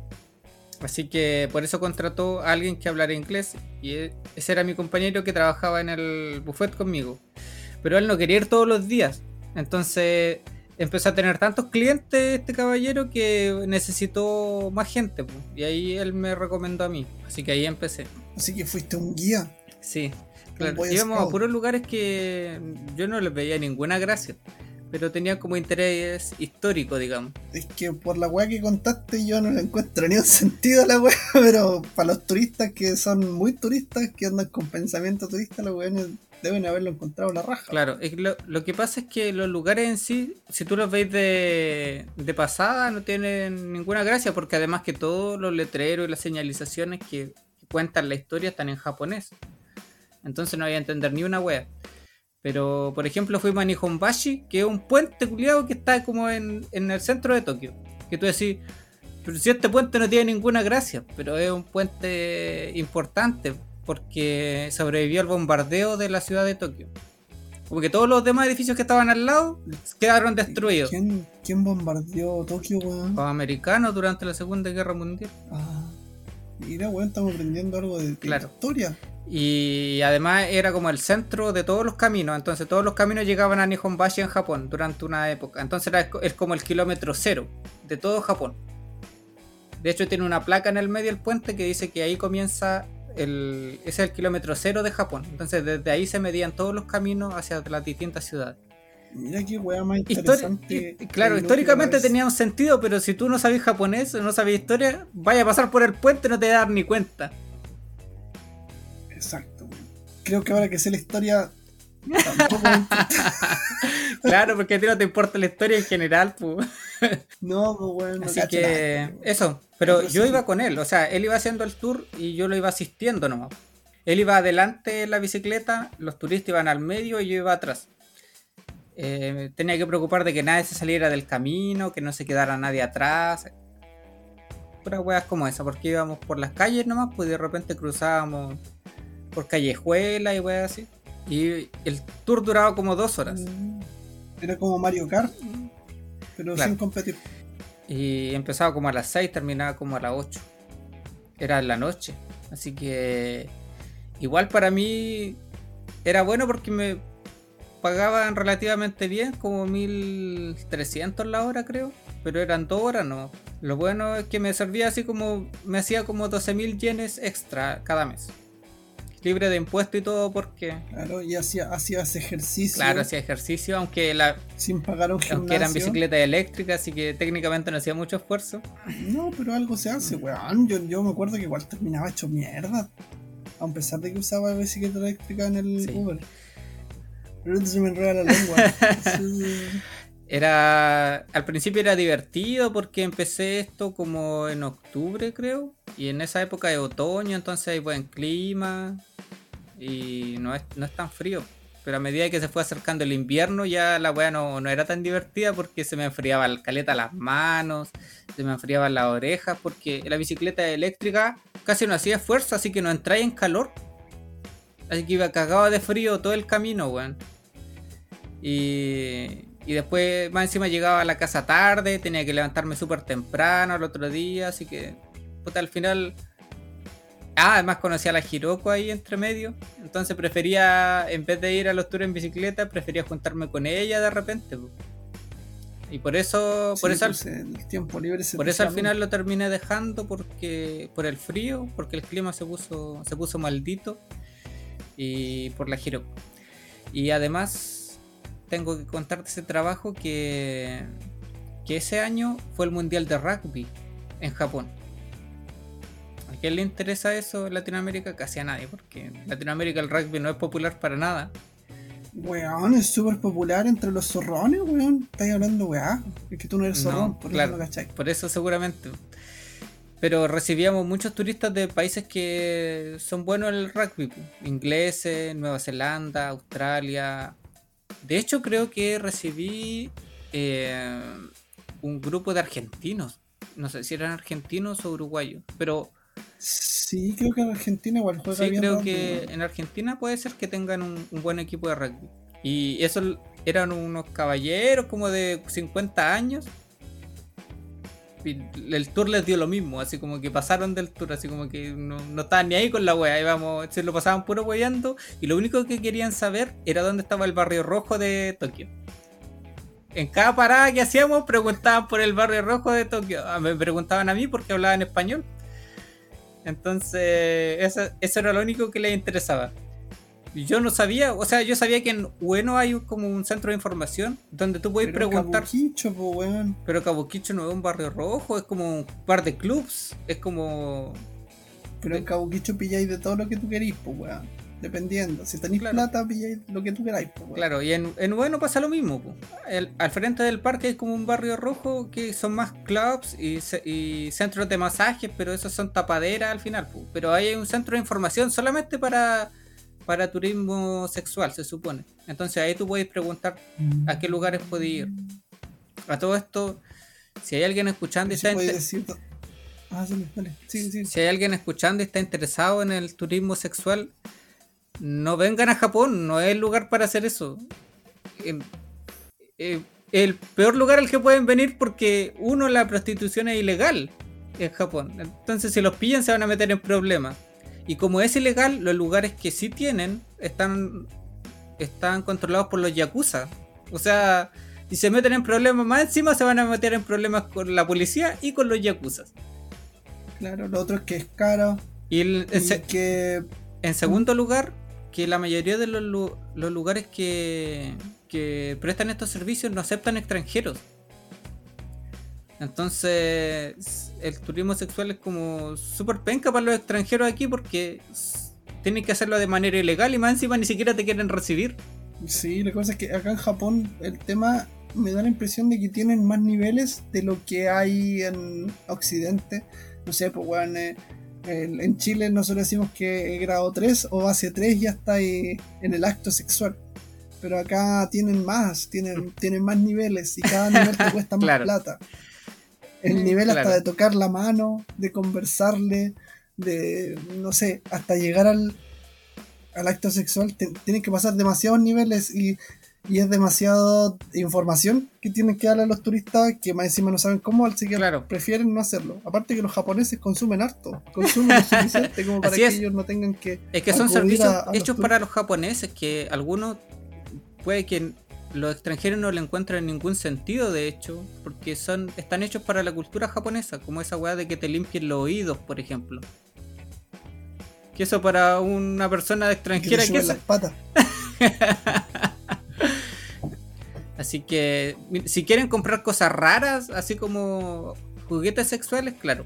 Así que por eso contrató a alguien que hablara inglés y e- ese era mi compañero que trabajaba en el buffet conmigo. Pero él no quería ir todos los días, entonces empezó a tener tantos clientes este caballero que necesitó más gente y ahí él me recomendó a mí, así que ahí empecé. Así que fuiste un guía. Sí, claro. Íbamos a puros lugares que yo no les veía ninguna gracia, pero tenían como interés histórico, digamos. Es que por la weá que contaste yo no le encuentro ni un sentido a la weá, [LAUGHS] pero para los turistas que son muy turistas, que andan con pensamiento turista, los weones deben haberlo encontrado la raja. Claro, lo, lo que pasa es que los lugares en sí, si tú los veis de, de pasada, no tienen ninguna gracia, porque además que todos los letreros y las señalizaciones que, que cuentan la historia están en japonés. Entonces no voy a entender ni una wea. Pero, por ejemplo, fuimos a Nihonbashi, que es un puente culiado que está como en, en el centro de Tokio. Que tú decís, pero si este puente no tiene ninguna gracia, pero es un puente importante porque sobrevivió al bombardeo de la ciudad de Tokio. Como que todos los demás edificios que estaban al lado quedaron destruidos. ¿Quién, quién bombardeó Tokio, weón? Los americanos durante la Segunda Guerra Mundial. Ah, mira, weón, estamos aprendiendo algo de, de Claro. historia. Y además era como el centro de todos los caminos. Entonces todos los caminos llegaban a Nihonbashi en Japón durante una época. Entonces era, es como el kilómetro cero de todo Japón. De hecho tiene una placa en el medio del puente que dice que ahí comienza el... Ese es el kilómetro cero de Japón. Entonces desde ahí se medían todos los caminos hacia las distintas ciudades. Mira qué weá más Histori- interesante. claro, históricamente tenía un sentido, pero si tú no sabes japonés no sabes historia, vaya a pasar por el puente y no te vas a dar ni cuenta. Exacto. Creo que ahora que sé la historia. [LAUGHS] Claro, porque a ti no te importa la historia en general, pues. No, pues weón, no Así que nada. eso, pero yo iba con él, o sea, él iba haciendo el tour y yo lo iba asistiendo nomás. Él iba adelante en la bicicleta, los turistas iban al medio y yo iba atrás. Eh, tenía que preocupar de que nadie se saliera del camino, que no se quedara nadie atrás. Puras weas como esa, porque íbamos por las calles nomás, pues de repente cruzábamos por callejuelas y weas así. Y el tour duraba como dos horas. Mm. Era como Mario Kart, pero Claro. sin competir. Y empezaba como a las 6, terminaba como a las 8. Era en la noche. Así que igual para mí era bueno porque me pagaban relativamente bien, como 1300 la hora creo. Pero eran dos horas no. Lo bueno es que me servía así como, me hacía como 12.000 yenes extra cada mes. Libre de impuesto y todo porque, Claro, y hacía, hacías ejercicio claro, hacía ejercicio, aunque, la, sin pagar un gimnasio. aunque eran bicicletas eléctricas, así que técnicamente no hacía mucho esfuerzo. No, pero algo se hace, weón. Yo, yo me acuerdo que igual terminaba hecho mierda. A pesar de que usaba bicicleta eléctrica en el Sí. Uber. Pero se me enreda la lengua. [LAUGHS] Sí. Era. Al principio era divertido porque empecé esto como en octubre, creo. Y en esa época de otoño, entonces hay buen clima. Y no es, no es tan frío. Pero a medida que se fue acercando el invierno, ya la weá no, era tan divertida porque se me enfriaba el caleta las manos, se me enfriaban las orejas, porque la bicicleta eléctrica casi no hacía esfuerzo, así que no entraba en calor. Así que iba cagado de frío todo el camino, weón. Y, y después, más encima, llegaba a la casa tarde, tenía que levantarme súper temprano al otro día, así que, puta, al final. Ah, además conocí a la Hiroko ahí entre medio. Entonces prefería, en vez de ir a los tours en bicicleta, prefería juntarme con ella de repente. po. Y por eso, por eso, al- pues, el tiempo libre se por eso al final lo terminé dejando porque por el frío, porque el clima se puso se puso maldito y por la Hiroko. Y además tengo que contarte ese trabajo que que ese año fue el mundial de rugby en Japón. ¿A quién le interesa eso en Latinoamérica? Casi a nadie, porque en Latinoamérica el rugby no es popular para nada. Weón, es súper popular entre los zorrones, weón. Estáis hablando, weá. Es que tú no eres zorrón, por claro, eso lo cachai. Por eso seguramente. Pero recibíamos muchos turistas de países que son buenos en el rugby. Ingleses, Nueva Zelanda, Australia. De hecho, creo que recibí eh, un grupo de argentinos. No sé si eran argentinos o uruguayos. Pero Sí, creo que en Argentina igual juega sí, bien. creo que en Argentina puede ser que tengan un, un buen equipo de rugby. Y eso eran unos caballeros como de 50 años. El tour les dio lo mismo, así como que pasaron del tour, así como que no, no estaban ni ahí con la wea, íbamos, se lo pasaban puro weyando y lo único que querían saber era dónde estaba el barrio rojo de Tokio. En cada parada que hacíamos preguntaban por el barrio rojo de Tokio. Ah, Me preguntaban a mí porque hablaba en español. Entonces, eso, eso era lo único que les interesaba. Yo no sabía, o sea, yo sabía que en Ueno hay como un centro de información donde tú puedes Pero preguntar. Kabukicho, po, weón. Pero Kabukicho no es un barrio rojo, es como un par de clubs. Es como. Pero en Kabukicho pilláis de todo lo que tú querís, pues, weón. Dependiendo. Si tenéis Claro. plata, pilláis lo que tú queráis, pues, weón. Claro, y en, en Ueno pasa lo mismo. po. El- al frente del parque hay como un barrio rojo que son más clubs y, y centros de masajes, pero esos son tapaderas al final. po. Pero ahí hay un centro de información solamente para, para turismo sexual, se supone. Entonces ahí tú puedes preguntar a qué lugares puedes ir. A todo esto, si hay alguien escuchando y está Ah, sí, dale. Sí, sí. si hay alguien escuchando y está interesado en el turismo sexual, no vengan a Japón, no es el lugar para hacer eso. Em, eh, el peor lugar al que pueden venir porque uno, la prostitución es ilegal en Japón. Entonces si los pillan se van a meter en problemas. Y como es ilegal, los lugares que sí tienen están, están controlados por los yakuza. O sea, si se meten en problemas más encima se van a meter en problemas con la policía y con los yakuza. Claro, lo otro es que es caro. Y el- Y en se- que... En segundo lugar, que la mayoría de los, lu- los lugares que, que prestan estos servicios no aceptan extranjeros. Entonces, el turismo sexual es como súper penca para los extranjeros aquí porque tienen que hacerlo de manera ilegal y más encima ni siquiera te quieren recibir. Sí, la cosa es que acá en Japón el tema me da la impresión de que tienen más niveles de lo que hay en Occidente. No sé, pues weón, eh, en Chile nosotros decimos que grado 3 o base 3 ya está ahí en el acto sexual. Pero acá tienen más, tienen, [LAUGHS] tienen más niveles y cada nivel te cuesta más Claro. plata. El nivel claro. hasta de tocar la mano, de conversarle, de, no sé, hasta llegar al, al acto sexual, te- tienen que pasar demasiados niveles y, y es demasiada información que tienen que darle a los turistas que más encima no saben cómo, así que Claro. prefieren no hacerlo. Aparte que los japoneses consumen harto, consumen lo [LAUGHS] suficiente como para Así que es. ellos no tengan que... Es que son servicios a- a los hechos para los japoneses que algunos puede que los extranjeros no le encuentren ningún sentido, de hecho, porque son están hechos para la cultura japonesa, como esa weá de que te limpien los oídos, por ejemplo. Que eso para una persona que extranjera, te que eso? las patas. [LAUGHS] Así que si quieren comprar cosas raras, así como juguetes sexuales, claro.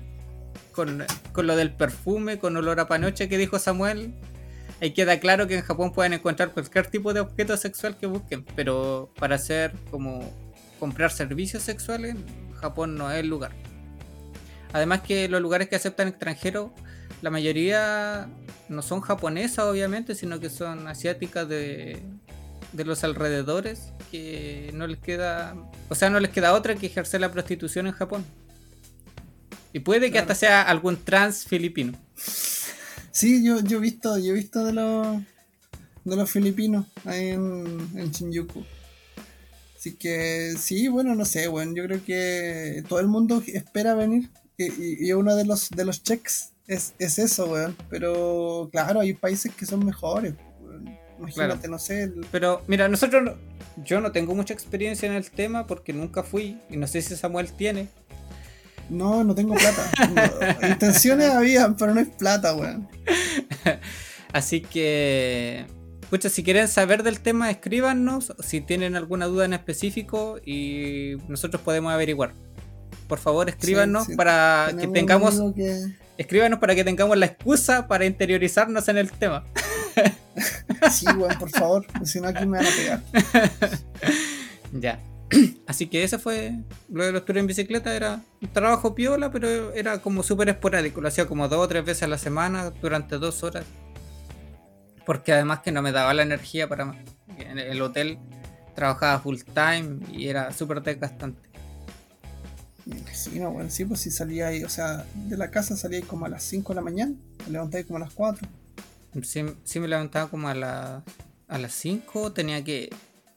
Con, con lo del perfume, con olor a panoche que dijo Samuel, ahí queda claro que en Japón pueden encontrar cualquier tipo de objeto sexual que busquen. Pero para hacer como comprar servicios sexuales, Japón no es el lugar. Además que los lugares que aceptan extranjeros, la mayoría no son japonesas obviamente, sino que son asiáticas de, de los alrededores que no les queda, o sea, no les queda otra que ejercer la prostitución en Japón. Y puede que Claro. hasta sea algún trans filipino. Sí, yo, yo he visto, yo he visto de los de los filipinos ahí en, en Shinjuku. Así que sí, bueno, no sé, bueno, yo creo que todo el mundo espera venir. Y, y- uno de los de los checks es, es eso, weón. Pero claro, hay países que son mejores. weón. Imagínate, Claro. no sé, el- Pero mira, nosotros, no- yo no tengo mucha experiencia en el tema porque nunca fui y no sé si Samuel tiene. No, no tengo plata. No, intenciones había, pero no es plata, weón. Así que, pucha, si quieren saber del tema, escríbanos si tienen alguna duda en específico y nosotros podemos averiguar. Por favor, escríbanos Sí, sí. para que tengamos que- escríbanos para que tengamos la excusa para interiorizarnos en el tema. [LAUGHS] Sí, weón, por favor, si no aquí me van a pegar. [LAUGHS] Ya. [CLEARS THROAT] Así que ese fue lo de los tours en bicicleta. Era un trabajo piola, pero era como súper esporádico. Lo hacía como dos o tres veces a la semana durante dos horas. Porque además que no me daba la energía para. En el hotel trabajaba full time y era súper desgastante. Sí, no, bueno, sí, pues si salía ahí, o sea, de la casa salía ahí como a las 5 de la mañana, me levanté como a las 4. Sí, sí me levantaba como a, la- a las 5, tenía que...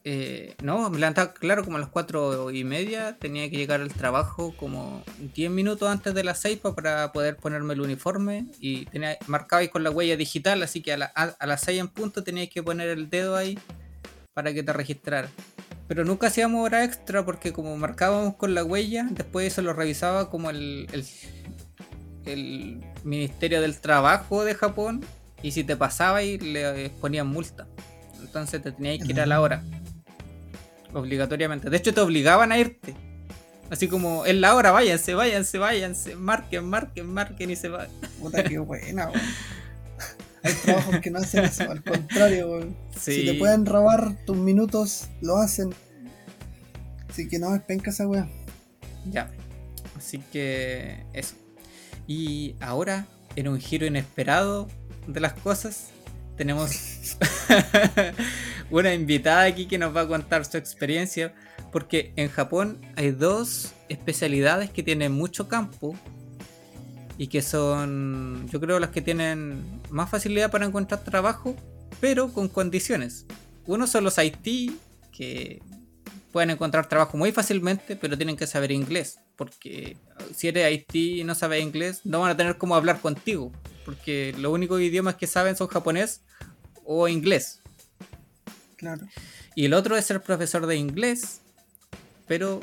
eh, no, me levantaba claro como a las 4 y media, tenía que llegar al trabajo como 10 minutos antes de las 6 para poder ponerme el uniforme y tenía marcado ahí con la huella digital, así que a, la- a- a las 6 en punto tenías que poner el dedo ahí para que te registrara. Pero nunca hacíamos hora extra porque como marcábamos con la huella, después eso lo revisaba como el, el, el Ministerio del Trabajo de Japón y si te pasaba y le ponían multa. Entonces te tenías que ir a la hora. Obligatoriamente. De hecho te obligaban a irte. Así como en la hora, váyanse, váyanse, váyanse, marquen, marquen, marquen y se va. Puta, qué [LAUGHS] buena, weón. Hay trabajos que no hacen eso, al contrario, weón. Sí. Si te pueden robar tus minutos, lo hacen. Así que no, es penca esa weá. Ya. Así que eso. Y ahora, en un giro inesperado de las cosas, tenemos [LAUGHS] [LAUGHS] una invitada aquí que nos va a contar su experiencia. Porque en Japón hay dos especialidades que tienen mucho campo y que son, yo creo, las que tienen más facilidad para encontrar trabajo, pero con condiciones. Uno son los IT, que pueden encontrar trabajo muy fácilmente, pero tienen que saber inglés. Porque si eres IT y no sabes inglés, no van a tener cómo hablar contigo. Porque los únicos idiomas que saben son japonés o inglés. Claro. Y el otro es ser profesor de inglés, pero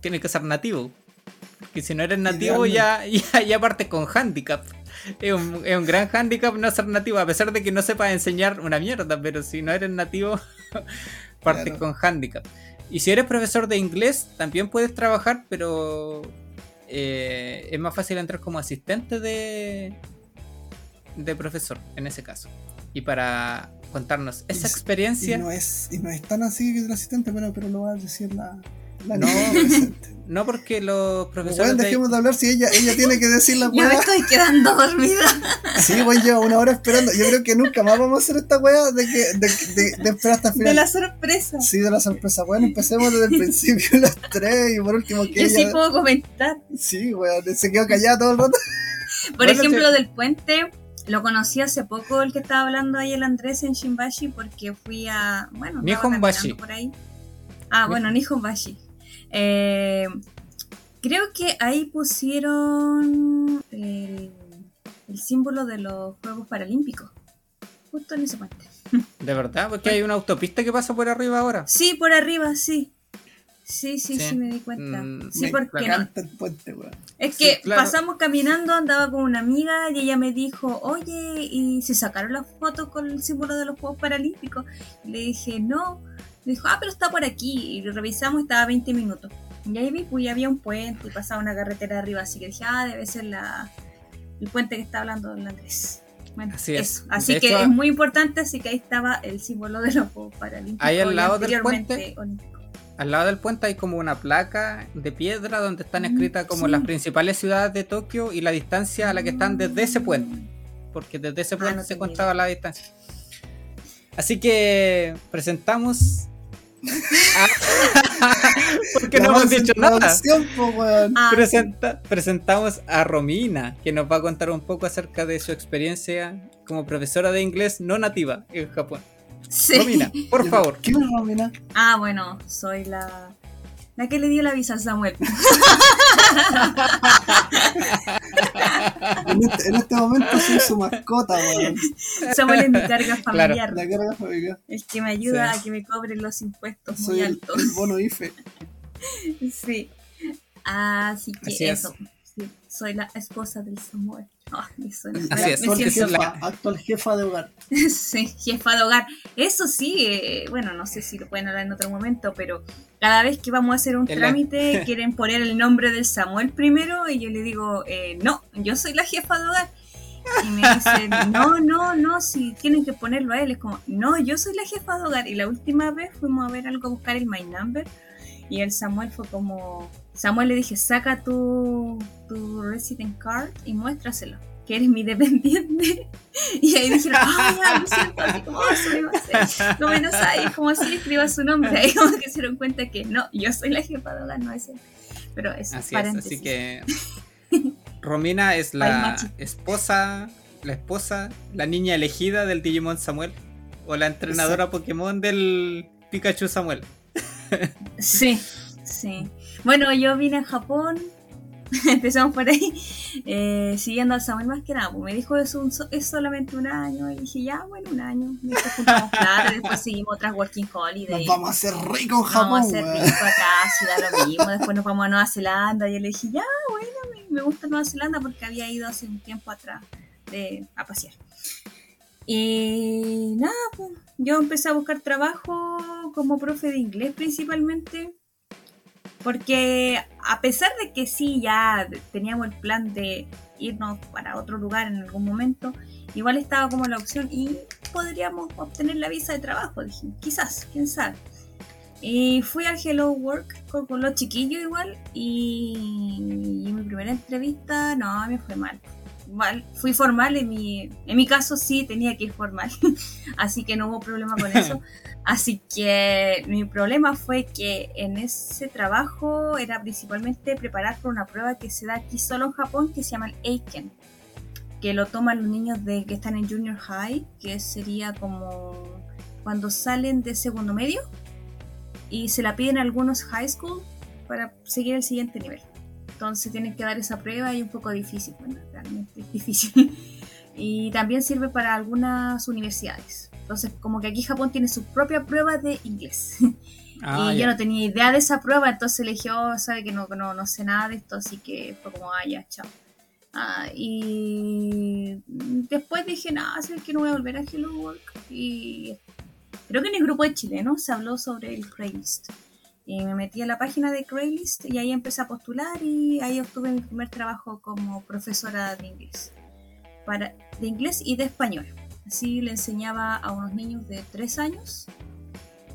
tiene que ser nativo. Porque si no eres nativo ya, ya, ya partes con handicap. Es un, es un gran handicap no ser nativo, a pesar de que no sepas enseñar una mierda, pero si no eres nativo, [LAUGHS] partes Claro. con handicap. Y si eres profesor de inglés, también puedes trabajar, pero eh, es más fácil entrar como asistente de, de profesor, en ese caso. Y para contarnos esa Y- experiencia... Y no es, y no es tan así que el asistente, pero, pero lo va a decir la, la No. [LAUGHS] No porque los profesores de- dejemos de hablar si ella, ella tiene que decir la [LAUGHS] Yo me weá. estoy quedando dormida. [LAUGHS] Sí, weón, lleva una hora esperando. Yo creo que nunca más vamos a hacer esta weá de, que, de, de, de esperar hasta el De final. la sorpresa. Sí, de la sorpresa. Bueno, empecemos desde el principio las tres y por último que Yo sí ella... puedo comentar. Sí, weón, se quedó callada todo el rato. Por Bueno, ejemplo, sí. del puente, lo conocí hace poco el que estaba hablando ahí el Andrés en Shimbashi porque fui a, bueno, Nihonbashi. por ahí. Ah, bueno, Nihonbashi. Eh, creo que ahí pusieron el, el símbolo de los Juegos Paralímpicos. Justo en ese puente. De verdad, porque hay una autopista que pasa por arriba ahora. Sí, por arriba, sí. Sí, sí, Sí. sí, me di cuenta. Mm, sí, porque no, puente. Es Sí, que claro. pasamos caminando, andaba con una amiga y ella me dijo, oye, ¿y se sacaron las fotos con el símbolo de los Juegos Paralímpicos? Le dije, no. Me dijo, ah, pero está por aquí. Y lo revisamos y estaba a 20 minutos. Y ahí vi, pues ya había un puente y pasaba una carretera arriba, así que dije, ah, debe ser la, el puente que está hablando el Andrés. Bueno, Así es. eso. Así De que hecho, es muy importante, así que ahí estaba el símbolo de los Juegos Paralímpicos. Ahí al lado del puente. olímpicos. Al lado del puente hay como una placa de piedra donde están Mm, escritas como sí. las principales ciudades de Tokio y la distancia a la que están desde ese puente. Porque desde ese Ah, puente no se encontraba la distancia. Así que presentamos. a- [LAUGHS] porque no hemos dicho nada. producción, po, weón. Ah, Presenta- presentamos a Romina, que nos va a contar un poco acerca de su experiencia como profesora de inglés no nativa en Japón. Sí. Romina, por [LAUGHS] favor. ¿Quién es Romina? Ah, bueno, soy la, la que le dio la visa a Samuel. [LAUGHS] [LAUGHS] En este, en este momento soy su mascota, weón. Samuel es mi carga familiar. La carga familiar. El que me ayuda Sí. a que me cobren los impuestos muy Soy el, altos. el bono IFE. Sí. Así que Así es. eso. Sí, soy la esposa del Samuel. Así me actual, siento- la- jefa, actual jefa de hogar. [LAUGHS] Sí, jefa de hogar. Eso sí, eh, bueno, no sé si lo pueden hablar en otro momento, pero cada vez que vamos a hacer un la- trámite [LAUGHS] quieren poner el nombre del Samuel primero y yo le digo, eh, no, yo soy la jefa de hogar. Y me dicen, [LAUGHS] no, no, no, si tienen que ponerlo a él. Es como, no, yo soy la jefa de hogar. Y la última vez fuimos a ver algo, a buscar el My Number. Y el Samuel fue como, Samuel le dije, saca tu, tu resident card y muéstraselo, que eres mi dependiente. [LAUGHS] Y ahí dijeron, ay, ya, lo siento, así como, "Oh, surimase". Como no sabes, como si escriba su nombre. Ahí como que se dieron cuenta que no, yo soy la jefa de hogar, no es él. Pero es Así es, así que [LAUGHS] Romina es la esposa, la esposa, la niña elegida del Digimon Samuel o la entrenadora Pokémon del Pikachu Samuel. Sí, sí. Bueno, yo vine a Japón, [LAUGHS] empezamos por ahí, eh, siguiendo al Samuel más que nada. pues me dijo es, un, es solamente un año, y dije, ya, bueno, un año. Después juntamos [LAUGHS] plata, después seguimos otras Working Holiday. Nos vamos a hacer ricos en Vamos Japón. a hacer rico acá, si da lo [LAUGHS] mismo. Después nos vamos a Nueva Zelanda. Y yo le dije, ya, bueno, me, me gusta Nueva Zelanda porque había ido hace un tiempo atrás de, a pasear. Y nada, pues yo empecé a buscar trabajo como profe de inglés principalmente. Porque a pesar de que sí, ya teníamos el plan de irnos para otro lugar en algún momento, igual estaba como la opción y podríamos obtener la visa de trabajo. Dije, quizás, quién sabe. Y fui al Hello Work con, los chiquillos igual y, y mi primera entrevista, no, me fue mal. Fui formal, en mi, en mi caso sí tenía que ir formal, [LAUGHS] así que no hubo problema con eso. [LAUGHS] Así que mi problema fue que en ese trabajo era principalmente preparar por una prueba que se da aquí solo en Japón que se llama el Eiken, que lo toman los niños de que están en junior high, que sería como cuando salen de segundo medio y se la piden a algunos high school para seguir el siguiente nivel. Entonces tienen que dar esa prueba y es un poco difícil, bueno, realmente es difícil. [LAUGHS] y también sirve para algunas universidades. Entonces, como que aquí Japón tiene su propia prueba de inglés. [LAUGHS] Ah, y ya. yo no tenía idea de esa prueba, entonces le dije, oh, sabe que no, no, no sé nada de esto, así que fue como, ah, ya, chao. Ah, y después dije, no, sabes que no voy a volver a Hello Work. Y creo que en el grupo de chilenos se habló sobre el Craigslist. Y me metí a la página de Craigslist y ahí empecé a postular y ahí obtuve mi primer trabajo como profesora de inglés. Para, de inglés y de español. Así le enseñaba a unos niños de 3 años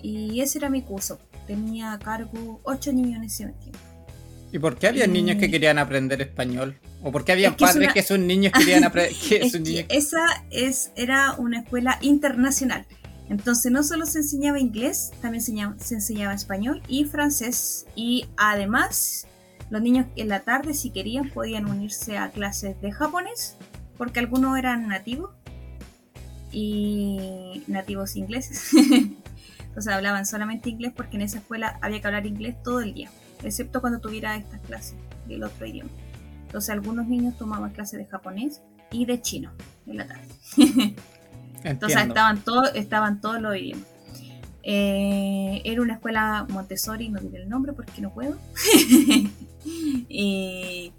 y ese era mi curso. Tenía a cargo 8 niños en ese tiempo. ¿Y por qué había y- niños que querían aprender español? ¿O por qué había Es que es padres una- que sus niños querían aprender? que [LAUGHS] Es niños- esa es, era una escuela internacional. Entonces no solo se enseñaba inglés, también se enseñaba español y francés. Y además, los niños en la tarde, si querían, podían unirse a clases de japonés, porque algunos eran nativos y nativos ingleses. [LAUGHS] Entonces hablaban solamente inglés porque en esa escuela había que hablar inglés todo el día, excepto cuando tuviera estas clases del otro idioma. Entonces algunos niños tomaban clases de japonés y de chino en la tarde. [LAUGHS] Entonces estaban todos, estaban todos los idiomas. Eh, era una escuela Montessori, no diré el nombre porque no puedo. [LAUGHS] y,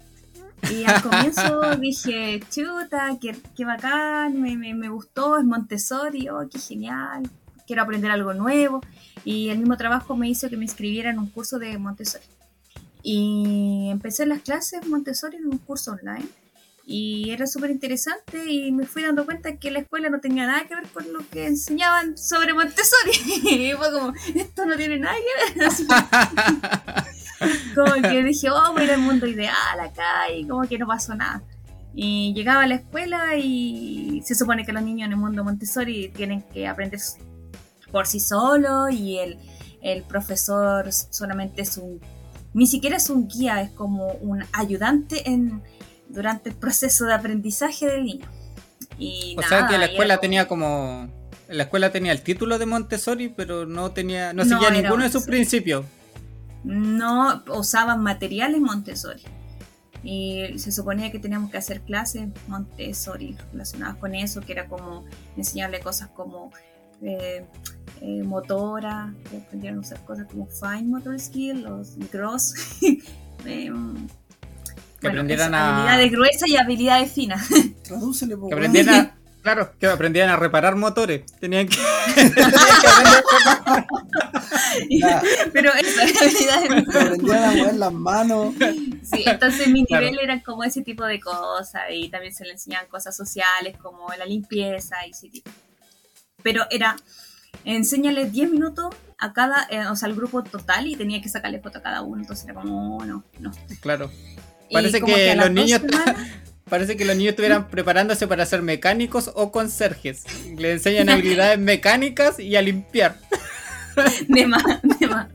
y al comienzo [LAUGHS] dije, chuta, qué, qué bacán, me, me, me gustó, es Montessori, oh, qué genial, quiero aprender algo nuevo. Y el mismo trabajo me hizo que me inscribiera en un curso de Montessori. Y empecé las clases Montessori en un curso online y era súper interesante y me fui dando cuenta que la escuela no tenía nada que ver con lo que enseñaban sobre Montessori. [LAUGHS] y fue como, esto no tiene nada que ver. [LAUGHS] [LAUGHS] Como que dije, oh, voy a ir al mundo ideal acá y como que no pasó nada. Y llegaba a la escuela y se supone que los niños en el mundo Montessori tienen que aprender por sí solos y el, el profesor solamente es un, ni siquiera es un guía, es como un ayudante en durante el proceso de aprendizaje del niño. Y O nada, sea que la escuela era tenía como. La escuela tenía el título de Montessori, pero no tenía. No No, seguía ninguno de sus principios. no usaban materiales Montessori. Y se suponía que teníamos que hacer clases Montessori relacionadas con eso, que era como enseñarle cosas como eh, eh, motora, que aprendieron a usar cosas como fine motor skill, los gross. [LAUGHS] Que Bueno, aprendieran a. Habilidades gruesas y habilidades finas. [LAUGHS] Tradúcele, Que aprendieran a. [LAUGHS] Claro, que aprendieran a reparar motores. Tenían que. [LAUGHS] Pero eso, habilidades que aprendieran a mover las manos. Sí, entonces mi Claro. nivel eran como ese tipo de cosas y también se le enseñaban cosas sociales como la limpieza y ese tipo. Pero era, enséñale 10 minutos a cada, eh, o sea, al grupo total y tenía que sacarle foto a cada uno, entonces era como, no, no. Claro. Parece que los niños- semanas- [LAUGHS] Parece que los niños estuvieran preparándose para ser mecánicos o conserjes. Le enseñan habilidades mecánicas y a limpiar. [LAUGHS] de más, de más.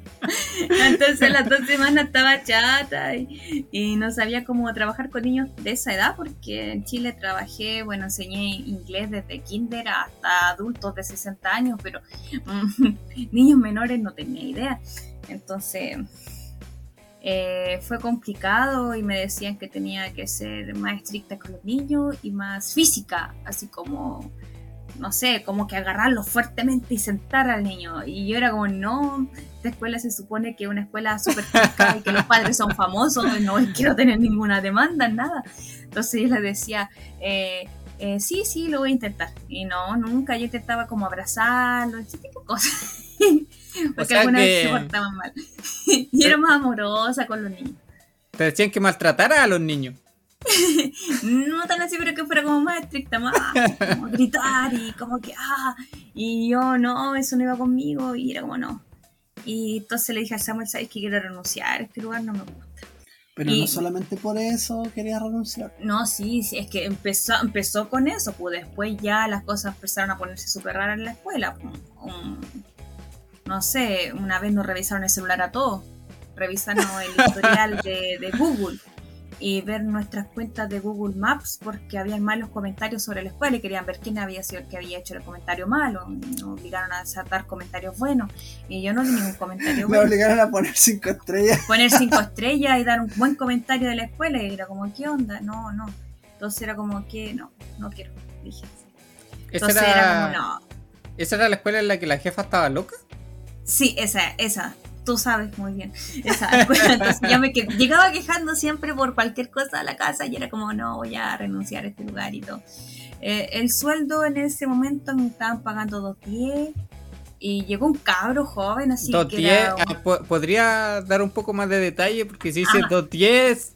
Entonces las dos semanas estaba chata y, y no sabía cómo trabajar con niños de esa edad porque en Chile trabajé, bueno, enseñé inglés desde kinder hasta adultos de 60 años, pero mm, [LAUGHS] niños menores no tenía idea. Entonces eh, fue complicado y me decían que tenía que ser más estricta con los niños y más física, así como no sé, como que agarrarlo fuertemente y sentar al niño. Y yo era como, no, esta escuela se supone que es una escuela súper rica y que los padres son famosos, no quiero tener ninguna demanda, nada. Entonces yo les decía, eh, eh, sí, sí, lo voy a intentar. Y no, nunca, yo intentaba como abrazarlo, ese tipo de cosas. [LAUGHS] [LAUGHS] Porque sea alguna vez se portaban mal. [LAUGHS] y era más amorosa con los niños. Te decían que maltratara a los niños. [LAUGHS] No tan así, pero que fuera como más estricta, más como gritar y como que, ah, y yo no, eso no iba conmigo y era como no. Y entonces le dije a Samuel, ¿sabes que quiero renunciar? Este lugar no me gusta. Pero Y- no solamente por eso quería renunciar. No, sí, sí, es que empezó, empezó con eso, pues después ya las cosas empezaron a ponerse súper raras en la escuela. pues, um, no sé, una vez nos revisaron el celular a todos, revisaron el historial [LAUGHS] de, de Google y ver nuestras cuentas de Google Maps porque habían malos comentarios sobre la escuela y querían ver quién había sido el que había hecho el comentario malo. y Nos obligaron a dar comentarios buenos y yo no di ningún comentario [LAUGHS] Me bueno obligaron a poner cinco estrellas. poner cinco [LAUGHS] estrellas y dar un buen comentario de la escuela y era como, ¿qué onda? No, no. Entonces era como que no, no quiero. Dije. Entonces era, era, como, no. esa era la escuela en la que la jefa estaba loca. Sí, esa, esa. Tú sabes muy bien. Esa. [LAUGHS] Entonces yo me que- llegaba quejando siempre por cualquier cosa a la casa y era como, no, voy a renunciar a este lugar y todo. Eh, el sueldo en ese momento me estaban pagando 2.10 y llegó un cabro joven así Dos que diez, era un- ah, po- ¿Podría dar un poco más de detalle? Porque si dice Ah. 210.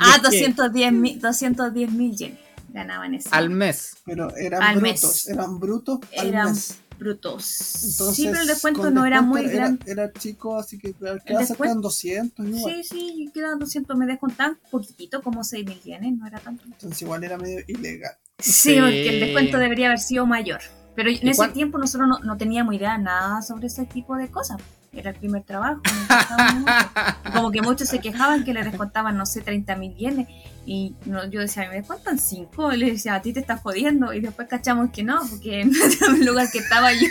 Ah, 210 mil 210 mil yenes ganaban ese al mes. Pero eran Al brutos. mes. Eran brutos al Eran mes. Brutos. Entonces, sí, pero el descuento no era muy grande. Era, chico, así que quedaba cerca 200 igual. Sí, sí, quedaban 200, me descontaban poquitito, como 6 mil yenes, no era tanto. Entonces igual era medio ilegal. Sí, Sí. porque el descuento debería haber sido mayor. Pero en ¿Y ese tiempo nosotros no, no teníamos idea nada sobre ese tipo de cosas. Era el primer trabajo. [LAUGHS] Como que muchos se quejaban que le descontaban, no sé, 30 mil yenes. Y no- yo decía, ¿me descuentan 5? Y le decía, a ti te estás jodiendo. Y después cachamos que no, porque en [LAUGHS] el lugar que estaba yo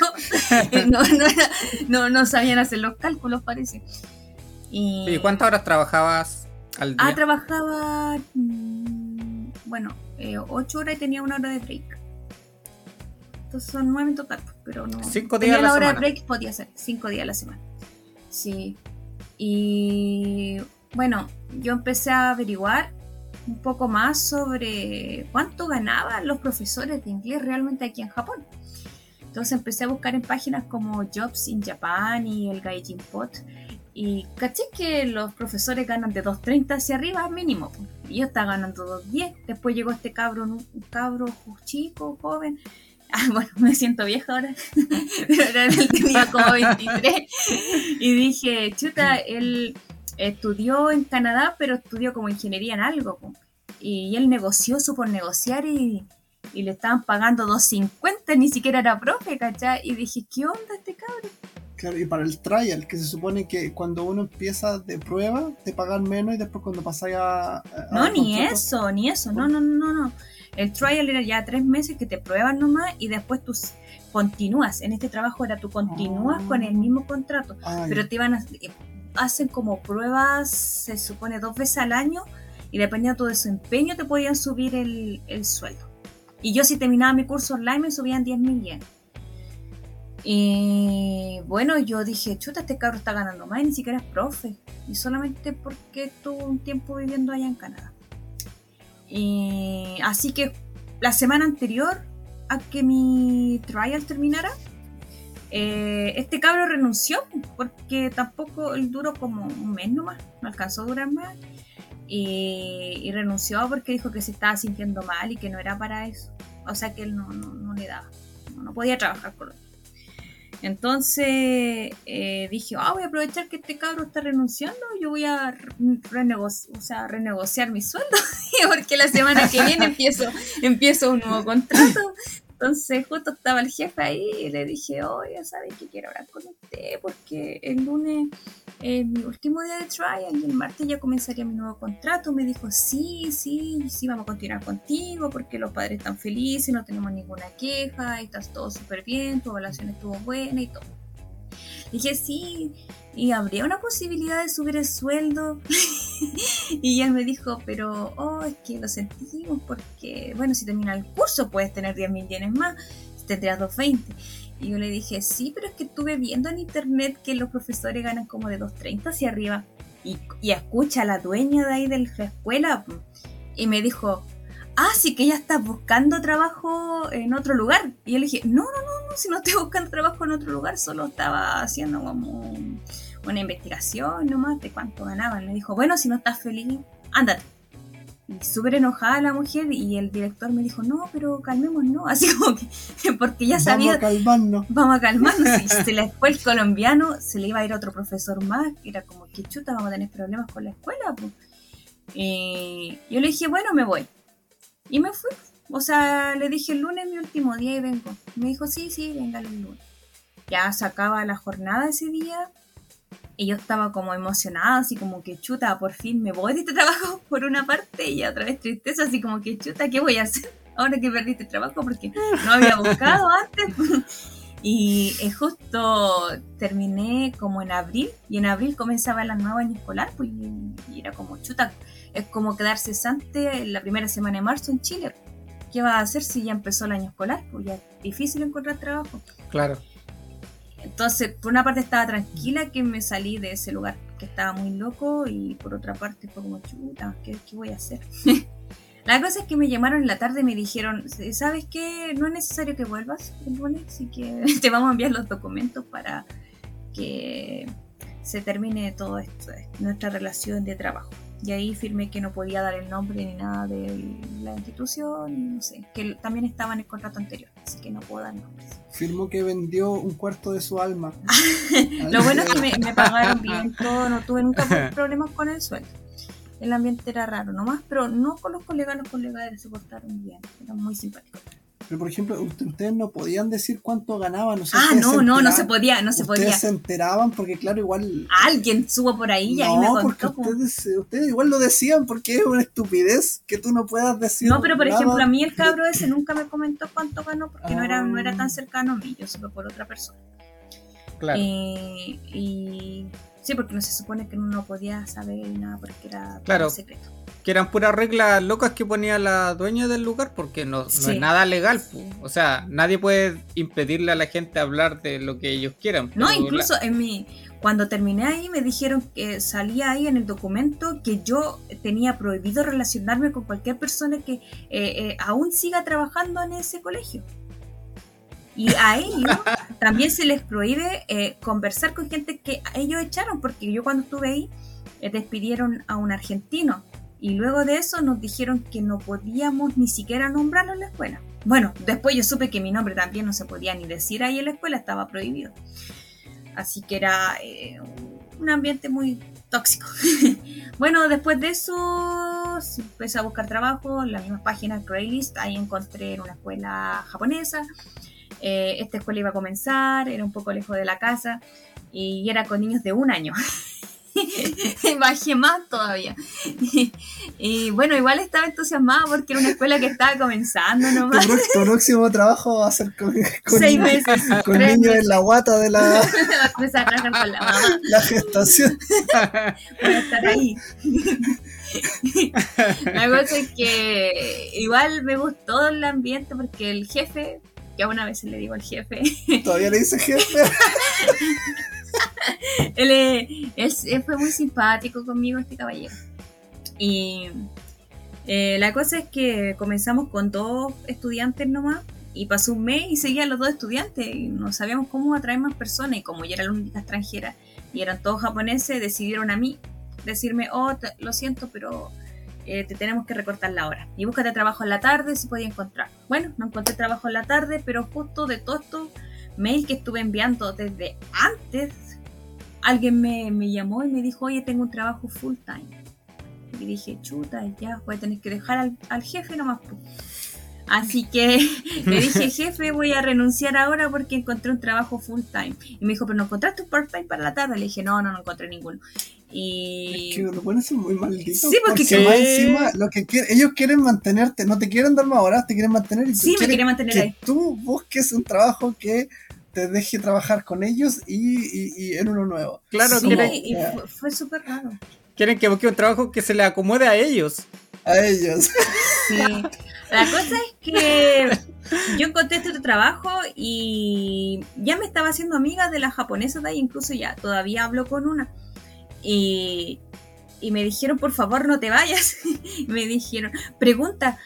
eh, no, no, era- no, no sabían hacer los cálculos, parece. Y, ¿Y cuántas horas trabajabas al día? Ah, trabajaba, mm, bueno, 8 horas y tenía una hora de break. Entonces son 9 en total, pero no. Cinco tenía días a la la hora semana. de break, podía ser 5 días a la semana. Sí. Y bueno, yo empecé a averiguar un poco más sobre cuánto ganaban los profesores de inglés realmente aquí en Japón. Entonces empecé a buscar en páginas como Jobs in Japan y el Gaijin Pot. Y caché que los profesores ganan de 2.30 hacia arriba mínimo. yo estaba ganando 2.10. Después llegó este cabro, un cabro chico, joven. Ah, bueno, me siento vieja ahora. [LAUGHS] Pero tenía como 23. Y dije, chuta, él estudió en Canadá, pero estudió como ingeniería en algo. Y él negoció, supo negociar y, y le estaban pagando 2.50, ni siquiera era profe, ¿cachai? Y dije, ¿qué onda este cabro? Claro, y para el trial, que se supone que cuando uno empieza de prueba, te pagan menos y después cuando pasáis a, a- No, a ni contrato- eso, ni eso, no, no, no, no. El trial era ya tres meses que te prueban nomás y después tú continúas. En este trabajo era tú continúas con el mismo contrato, Ah, pero te iban a, eh, hacen como pruebas, se supone dos veces al año y dependiendo de tu desempeño te podían subir el, el sueldo. Y yo si terminaba mi curso online me subían 10 mil yenes. Y bueno, yo dije, chuta, este cabro está ganando más y ni siquiera es profe. Y solamente porque estuvo un tiempo viviendo allá en Canadá. Y así que la semana anterior a que mi trial terminara, eh, este cabro renunció porque tampoco duró como un mes nomás, no alcanzó a durar más. Y, renunció porque dijo que se estaba sintiendo mal y que no era para eso. O sea que él no, no, no le daba, no podía trabajar con él. Entonces eh, dije, ah, voy a aprovechar que este cabro está renunciando, yo voy a renegoci o sea, renegociar mi sueldo, [LAUGHS] porque la semana que viene empiezo, empiezo un nuevo contrato. Entonces justo estaba el jefe ahí y le dije, oye, ¿sabes que quiero hablar con usted? Porque el lunes es mi último día de trial y el martes ya comenzaría mi nuevo contrato. Me dijo, sí, sí, sí, vamos a continuar contigo porque los padres están felices, no tenemos ninguna queja, estás todo súper bien, tu evaluación estuvo buena y todo. Dije, sí, y habría una posibilidad de subir el sueldo. [LAUGHS] y él me dijo, pero, oh, es que lo sentimos porque, bueno, si termina el curso puedes tener 10 mil yenes más, tendrías 220. Y yo le dije, sí, pero es que estuve viendo en internet que los profesores ganan como de 230 hacia arriba. Y, y escucha a la dueña de ahí de la escuela y me dijo, ah, sí que ella está buscando trabajo en otro lugar. Y yo le dije, no, no, no, no, si no estoy buscando trabajo en otro lugar, solo estaba haciendo como una investigación nomás de cuánto ganaban. Me dijo, bueno, si no estás feliz, ándate. Y súper enojada la mujer y el director me dijo, no, pero calmémonos, [LAUGHS] así como que, porque ya sabía... Vamos a calmarnos. Vamos a calmarnos. Y se le fue el colombiano, se le iba a ir otro profesor más, que era como, que chuta, vamos a tener problemas con la escuela. Pues. Y yo le dije, bueno, me voy. Y me fui. O sea, le dije el lunes mi último día y vengo. Me dijo, sí, sí, venga el lunes. Ya se acaba la jornada ese día y yo estaba como emocionada, así como que chuta, por fin me voy de este trabajo [LAUGHS] por una parte y otra vez tristeza, así como que chuta, ¿qué voy a hacer ahora que perdí este trabajo? Porque no había buscado [LAUGHS] antes. Y justo terminé como en abril y en abril comenzaba el nuevo año escolar, pues y era como chuta, es como quedar cesante la primera semana de marzo en Chile. ¿Qué va a hacer si ya empezó el año escolar? Pues ya es difícil encontrar trabajo. Claro. Entonces, por una parte estaba tranquila que me salí de ese lugar que estaba muy loco y por otra parte fue como chuta, ¿qué, voy a hacer? [LAUGHS] la cosa es que me llamaron en la tarde y me dijeron, ¿sabes qué? No es necesario que vuelvas así que [LAUGHS] te vamos a enviar los documentos para que se termine todo esto, nuestra relación de trabajo. Y ahí firmé que no podía dar el nombre ni nada de la institución, y no sé, que también estaba en el contrato anterior, así que no puedo dar nombres. Firmó que vendió un cuarto de su alma. [LAUGHS] Lo bueno es que me, pagaron bien todo, no tuve nunca [LAUGHS] problemas con el sueldo. El ambiente era raro nomás, pero no con los colegas, los colegas se portaron bien, eran muy simpáticos. Pero por ejemplo, ustedes no podían decir cuánto ganaban. ah, no, no, no se podía, no se ustedes podía. se enteraban porque claro, igual... Alguien subo por ahí y ahí me contó. porque ustedes, ustedes igual lo decían porque es una estupidez que tú no puedas decir. No, pero por ejemplo, a mí el cabro ese nunca me comentó cuánto ganó porque no, era, no era tan ah. cercano a mí, yo supe por otra persona. Claro. Eh, y sí, porque no se supone que uno podía saber nada porque era claro. secreto que eran puras reglas locas que ponía la dueña del lugar porque no, es nada legal. O sea, nadie puede impedirle a la gente hablar de lo que ellos quieran. No, incluso en mi cuando terminé ahí me dijeron que salía ahí en el documento que yo tenía prohibido relacionarme con cualquier persona que eh, eh, aún siga trabajando en ese colegio. Y a ellos también se les prohíbe eh, conversar con gente que ellos echaron, porque yo cuando estuve ahí despidieron a un argentino y luego de eso nos dijeron que no podíamos ni siquiera nombrarlo en la escuela. Bueno, después yo supe que mi nombre también no se podía ni decir ahí en la escuela, estaba prohibido. Así que era eh, un ambiente muy tóxico. [LAUGHS] bueno, después de eso empecé a buscar trabajo en la misma página Craigslist. Ahí encontré en una escuela japonesa. Eh, esta escuela iba a comenzar, era un poco lejos de la casa y era con niños de un año. [LAUGHS] bajé más todavía. Y, bueno, igual estaba entusiasmada porque era una escuela que estaba comenzando nomás. Tu, próximo trabajo va a ser con, Seis meses, con niños en la guata de la, [LAUGHS] con la, mamá. la gestación. Voy a estar ahí. [LAUGHS] La cosa es que igual me gustó el ambiente porque el jefe, que a una vez le digo al jefe. [LAUGHS] ¿Todavía le dice jefe? [LAUGHS] él, fue muy simpático conmigo, este caballero. Y Eh, la cosa es que comenzamos con dos estudiantes nomás y pasó un mes y seguían los dos estudiantes y no sabíamos cómo atraer más personas y como yo era la única extranjera y eran todos japoneses, decidieron a mí decirme, oh, lo siento, pero eh, te tenemos que recortar la hora. Y búscate trabajo en la tarde si podía encontrar. Bueno, no encontré trabajo en la tarde, pero justo de todo esto mail que estuve enviando desde antes, alguien me, me llamó y me dijo, oye, tengo un trabajo full time. Y dije, chuta, ya voy a tener que dejar al, al jefe nomás. Po". Así que [LAUGHS] le dije, jefe, voy a renunciar ahora porque encontré un trabajo full time. Y me dijo, pero no encontraste un part time para la tarde. Le dije, no, no, no encontré ninguno. Y Es que los buenos son muy malditos. Sí, porque porque que- más encima lo que quieren- ellos quieren mantenerte, no te quieren dar más horas, te quieren mantener y Sí, me quieren mantener que ahí. tú busques un trabajo que te deje trabajar con ellos y, y- y en uno nuevo. Claro, Sí, quieren, y fue, fue súper raro. quieren que busque un trabajo que se le acomode a ellos. A ellos. Sí. [LAUGHS] La cosa es que yo encontré este trabajo y ya me estaba haciendo amiga de las japonesas de ahí, incluso ya todavía hablo con una. Y, y me dijeron, por favor, no te vayas. [LAUGHS] me dijeron, pregunta,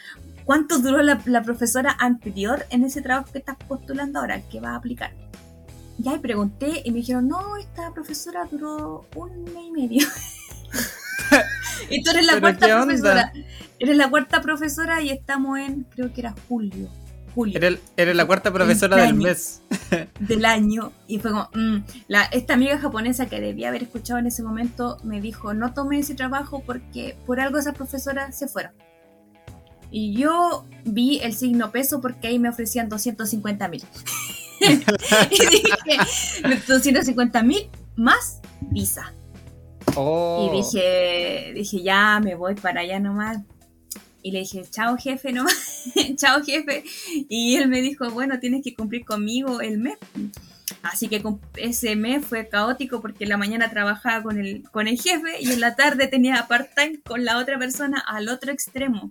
¿cuánto duró la, la profesora anterior en ese trabajo que estás postulando ahora, el que vas a aplicar? Ya, y pregunté y me dijeron, no, esta profesora duró un mes y medio. [LAUGHS] y tú eres la ¿Pero cuarta qué onda? Eres la cuarta profesora y estamos en, creo que era julio. Julio Eres, eres la cuarta profesora del año. mes. [LAUGHS] del año. Y fue como, mm, la, esta amiga japonesa que debía haber escuchado en ese momento me dijo, no tome ese trabajo porque por algo esas profesoras se fueron. Y yo vi el signo peso porque ahí me ofrecían 250 mil. [LAUGHS] y dije, 250 mil más visa. Oh. Y dije, dije, ya me voy para allá nomás. Y le dije, chao jefe nomás, [LAUGHS] chao jefe. Y él me dijo, bueno, tienes que cumplir conmigo el mes. Así que ese mes fue caótico porque en la mañana trabajaba con el, con el jefe y en la tarde tenía part-time con la otra persona al otro extremo.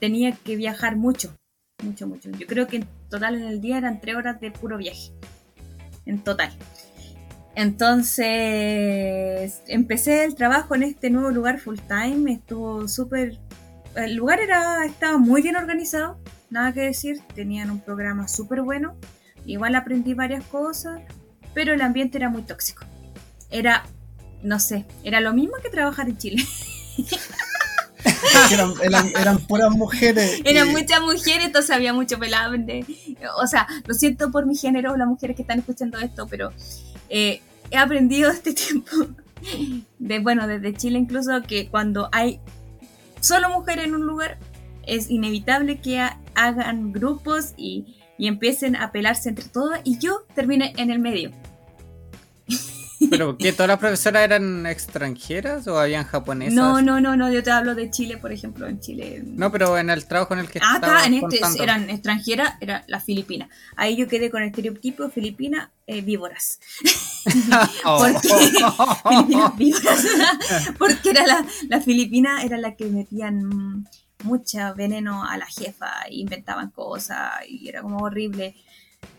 Tenía que viajar mucho, mucho, mucho. Yo creo que en total en el día eran tres horas de puro viaje. En total. Entonces empecé el trabajo en este nuevo lugar full time, estuvo súper... El lugar era, estaba muy bien organizado, nada que decir, tenían un programa súper bueno, igual aprendí varias cosas, pero el ambiente era muy tóxico. Era, no sé, era lo mismo que trabajar en Chile. [LAUGHS] eran, eran, eran puras mujeres. Eran y- muchas mujeres, entonces había mucho pelable. O sea, lo siento por mi género, las mujeres que están escuchando esto, pero eh, he aprendido este [LAUGHS] tiempo, de, bueno, desde Chile incluso, que cuando hay solo mujeres en un lugar, es inevitable que ha- hagan grupos y, y empiecen a pelarse entre todas y yo termine en el medio. ¿Pero que todas las profesoras eran extranjeras o habían japonesas? No, no, no, no, yo te hablo de Chile, por ejemplo, en Chile. No, pero en el trabajo en el que Ah, estabas acá en este contando. eran extranjeras, era la filipina. Ahí yo quedé con el estereotipo filipina, eh, víboras. [LAUGHS] [LAUGHS] Oh. Porque, Filipinas [LAUGHS] víboras. Porque era la, la filipina, era la que metían mucha veneno a la jefa, e inventaban cosas y era como horrible.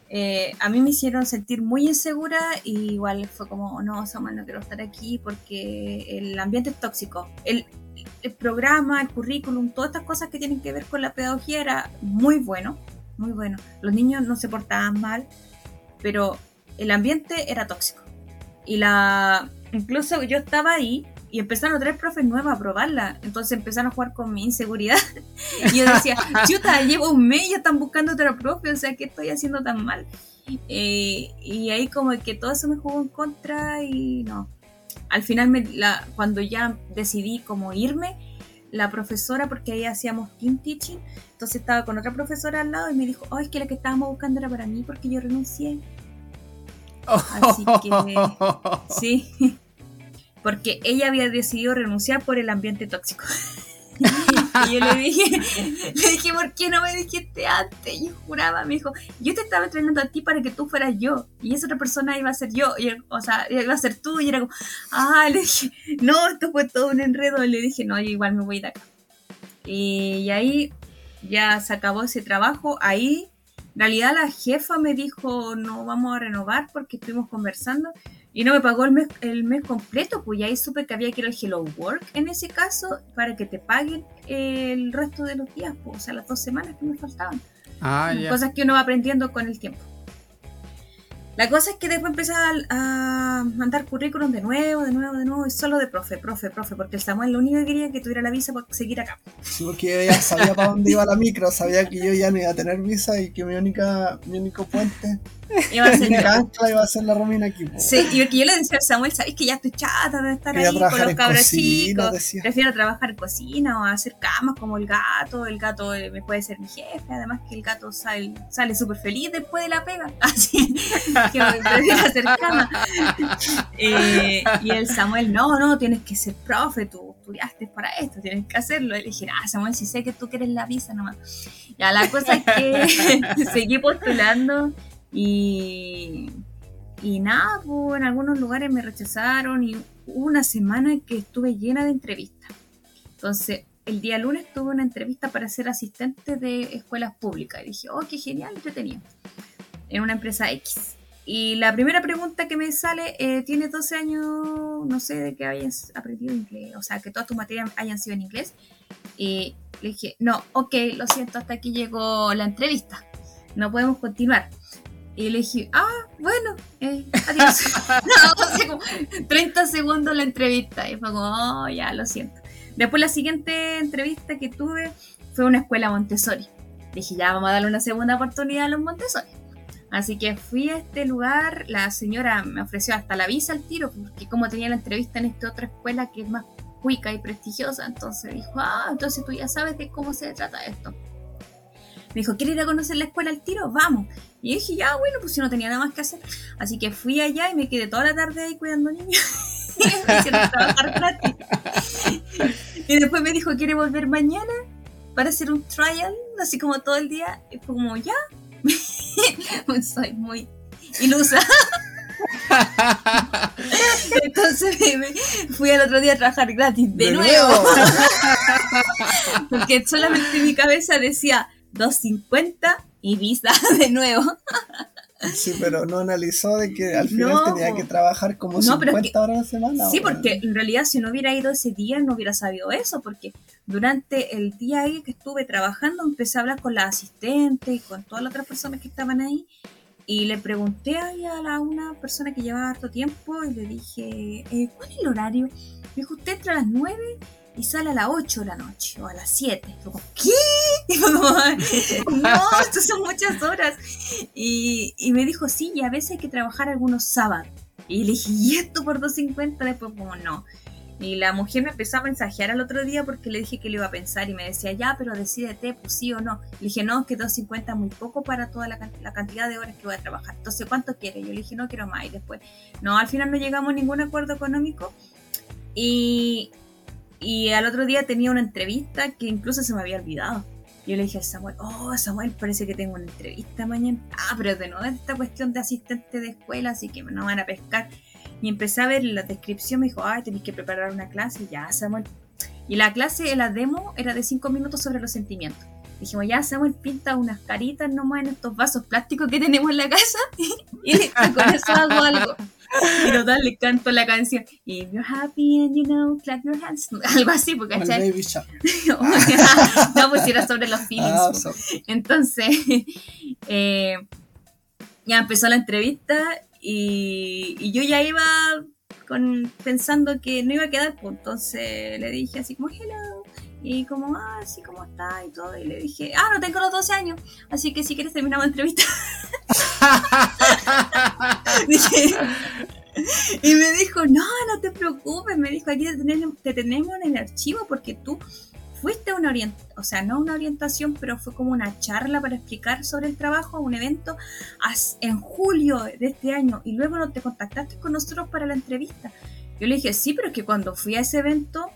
Eh, a mí me hicieron sentir muy insegura y igual fue como, no, Samuel, no quiero estar aquí porque el ambiente es tóxico. El, el programa, el currículum, todas estas cosas que tienen que ver con la pedagogía era muy bueno, muy bueno. Los niños no se portaban mal, pero el ambiente era tóxico. Y la incluso yo estaba ahí y empezaron a traer profes nuevos a probarla. Entonces empezaron a jugar con mi inseguridad. [LAUGHS] y yo decía, chuta, llevo un mes y ya están buscando otra profe, o sea, ¿qué estoy haciendo tan mal? Eh, y ahí como que todo eso me jugó en contra y no. Al final, me, la, cuando ya decidí como irme, la profesora, porque ahí hacíamos team teaching, entonces estaba con otra profesora al lado y me dijo, oh, es que la que estábamos buscando era para mí porque yo renuncié. [LAUGHS] Así que sí, porque ella había decidido renunciar por el ambiente tóxico. [LAUGHS] y yo le dije, le dije, ¿por qué no me dijiste antes? Y yo juraba, me dijo, yo te estaba entrenando a ti para que tú fueras yo, y esa otra persona iba a ser yo, y, o sea, iba a ser tú, y era como, ah, le dije, no, esto fue todo un enredo, y le dije, no, yo igual me voy de acá. Y, y ahí ya se acabó ese trabajo, ahí en realidad la jefa me dijo, no vamos a renovar porque estuvimos conversando. Y no me pagó el mes, el mes completo, pues ya ahí supe que había que ir al Hello Work en ese caso para que te paguen el resto de los días, pues, o sea, las dos semanas que me faltaban. Ah. Cosas que uno va aprendiendo con el tiempo. La cosa es que después empecé a, a mandar currículum de nuevo, de nuevo, de nuevo, y solo de profe, profe, profe, porque el Samuel lo único que quería que tuviera la visa para seguir acá. Sí, porque yo ya sabía para dónde iba la micro, sabía que yo ya no iba a tener visa y que mi única, mi único puente, Iba a mi ser ancla iba a ser la Romina aquí. po. Sí, y porque yo le decía al Samuel, ¿sabes que ya estoy chata de estar Quería ahí con los cabros chicos? decía. Prefiero trabajar en cocina o hacer camas como el gato. El gato eh, me puede ser mi jefe. Además que el gato sale sale súper feliz después de la pega. [LAUGHS] Así que camas. [LAUGHS] Eh, y el Samuel, no, no, tienes que ser profe. Tú estudiaste para esto, tienes que hacerlo. Y le dije, ah, Samuel, si sé que tú quieres la visa nomás. Ya, la cosa es que [LAUGHS] seguí postulando y... Y nada, pues en algunos lugares me rechazaron y hubo una semana que estuve llena de entrevistas. Entonces, el día lunes tuve una entrevista para ser asistente de escuelas públicas. Y dije, oh, qué genial, entretenido. En una empresa X. Y la primera pregunta que me sale, eh, ¿tienes 12 años, no sé, de que hayas aprendido inglés? O sea, que todas tus materias hayan sido en inglés. Y le dije, no, ok, lo siento, hasta aquí llegó la entrevista. No podemos continuar. Y le dije, ah, bueno, eh, adiós. [LAUGHS] [LAUGHS] no, así como 30 segundos la entrevista. Y fue como, oh, ya, lo siento. Después la siguiente entrevista que tuve fue una escuela Montessori. Dije, ya vamos a darle una segunda oportunidad a los Montessori. Así que fui a este lugar, la señora me ofreció hasta la visa al tiro, porque como tenía la entrevista en esta otra escuela que es más cuica y prestigiosa, entonces dijo, ah, entonces tú ya sabes de cómo se trata esto. Me dijo, ¿quieres ir a conocer la escuela al tiro? Vamos. Y yo dije, ya, bueno, pues si no tenía nada más que hacer. Así que fui allá y me quedé toda la tarde ahí cuidando niños. [LAUGHS] me hicieron trabajar y después me dijo, ¿quiere volver mañana para hacer un trial? Así como todo el día. Y fue como, ya. [LAUGHS] Pues soy muy ilusa. [LAUGHS] Entonces me- fui al otro día a trabajar gratis de, De nuevo. nuevo. [LAUGHS] Porque solamente mi cabeza decía 250 y visa de nuevo. Sí, pero no analizó de que al final No, tenía que trabajar como no, pero 50 es que- horas a la semana. Sí, porque en realidad si no hubiera ido ese día no hubiera sabido eso, porque durante el día ahí que estuve trabajando empecé a hablar con la asistente y con todas las otras personas que estaban ahí y le pregunté ahí a la, una persona que llevaba harto tiempo y le dije, eh, ¿cuál es el horario? Me dijo, usted entra a las 9 y sale a las 8 de la noche o a las 7. [LAUGHS] Y fue como, ¿qué? Y como, no, esto son muchas horas. Y, y me dijo, sí, y a veces hay que trabajar algunos sábados. Y le dije, ¿y esto por 2.50? Después como, no. Y la mujer me empezó a mensajear al otro día porque le dije que lo iba a pensar y me decía, ya, pero decídete, pues sí o no. Le dije, no, es que 2.50 es muy poco para toda la, la cantidad de horas que voy a trabajar. Entonces, ¿cuánto quiere? Yo le dije, no quiero más. Y después, no, al final no llegamos a ningún acuerdo económico. Y, y al otro día tenía una entrevista que incluso se me había olvidado. Yo le dije a Samuel, oh Samuel, parece que tengo una entrevista mañana. Ah, pero de nuevo es esta cuestión de asistente de escuela, así que no van a pescar. Y empecé a ver la descripción, me dijo, ay, tenéis que preparar una clase, ya, Samuel. Y la clase, la demo, era de 5 minutos sobre los sentimientos. Dijimos, ya, Samuel pinta unas caritas nomás en estos vasos plásticos que tenemos en la casa [LAUGHS] y con eso hago algo. Y total, le canto la canción. If you're happy and you know, clap your hands. [LAUGHS] Algo así, porque ¿cachai? [LAUGHS] No, pues [LAUGHS] era sobre los feelings. Ah, so- Entonces, eh, ya empezó la entrevista y, y yo ya iba con, pensando que no iba a quedar, pues entonces le dije así como hello. Y como, ah, sí, ¿cómo está? Y todo. Y le dije, ah, no tengo los 12 años. Así que si quieres terminamos la entrevista. [LAUGHS] Y me dijo, no, no te preocupes. Me dijo, aquí te tenemos, te tenemos en el archivo porque tú fuiste a una orientación, o sea, no una orientación, pero fue como una charla para explicar sobre el trabajo, un evento en julio de este año y luego no te contactaste con nosotros para la entrevista. Yo le dije, sí, pero es que cuando fui a ese evento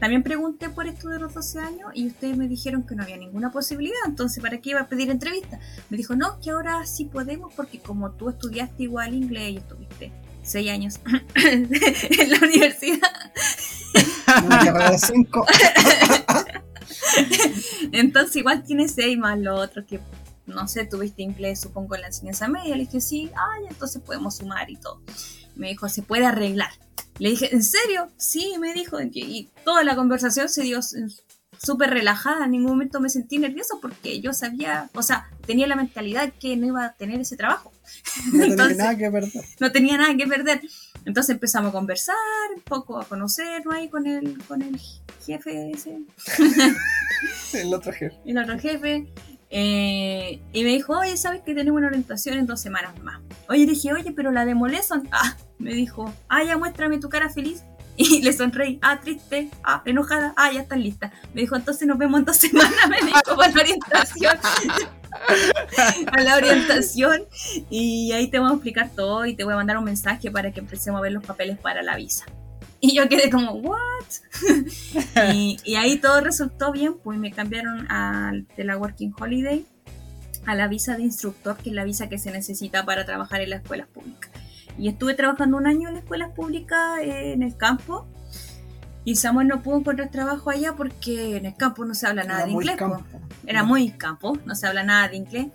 también pregunté por esto de los 12 años y ustedes me dijeron que no había ninguna posibilidad, entonces ¿para qué iba a pedir entrevista? Me dijo, no, que ahora sí podemos porque como tú estudiaste igual inglés y estuviste 6 años [LAUGHS] en la universidad, Una carrera de 5. [LAUGHS] Entonces igual tiene seis más lo otro que, no sé, tuviste inglés supongo en la enseñanza media. Le dije, sí, ay, entonces podemos sumar y todo. Me dijo, se puede arreglar. Le dije, ¿en serio? Sí, me dijo. Y toda la conversación se dio súper relajada. En ningún momento me sentí nerviosa porque yo sabía, o sea, tenía la mentalidad que no iba a tener ese trabajo. [LAUGHS] No tenía nada que perder. No tenía nada que perder. Entonces empezamos a conversar, un poco a conocernos ahí con el, con el jefe ese. [LAUGHS] el otro jefe. El otro jefe. Eh, y me dijo, oye, ¿sabes que tenemos una orientación en dos semanas más? Oye, dije, oye, pero la de Moleson. [LAUGHS] Ah, me dijo, ah, ya muéstrame tu cara feliz. [LAUGHS] Y le sonreí, ah, triste, ah, enojada, ah, ya están listas. Me dijo, entonces nos vemos en dos [LAUGHS] semanas, me dijo, para la orientación. a la orientación. Y ahí te voy a explicar todo y te voy a mandar un mensaje para que empecemos a ver los papeles para la visa. Y yo quedé como, ¿what? [LAUGHS] y, y, ahí todo resultó bien, pues me cambiaron a, de la Working Holiday a la visa de instructor, que es la visa que se necesita para trabajar en las escuelas públicas. Y estuve trabajando un año en las escuelas públicas eh, en el campo. Y Samuel no pudo encontrar trabajo allá porque en el campo no se habla nada de inglés. Era muy campo, no se habla nada de inglés.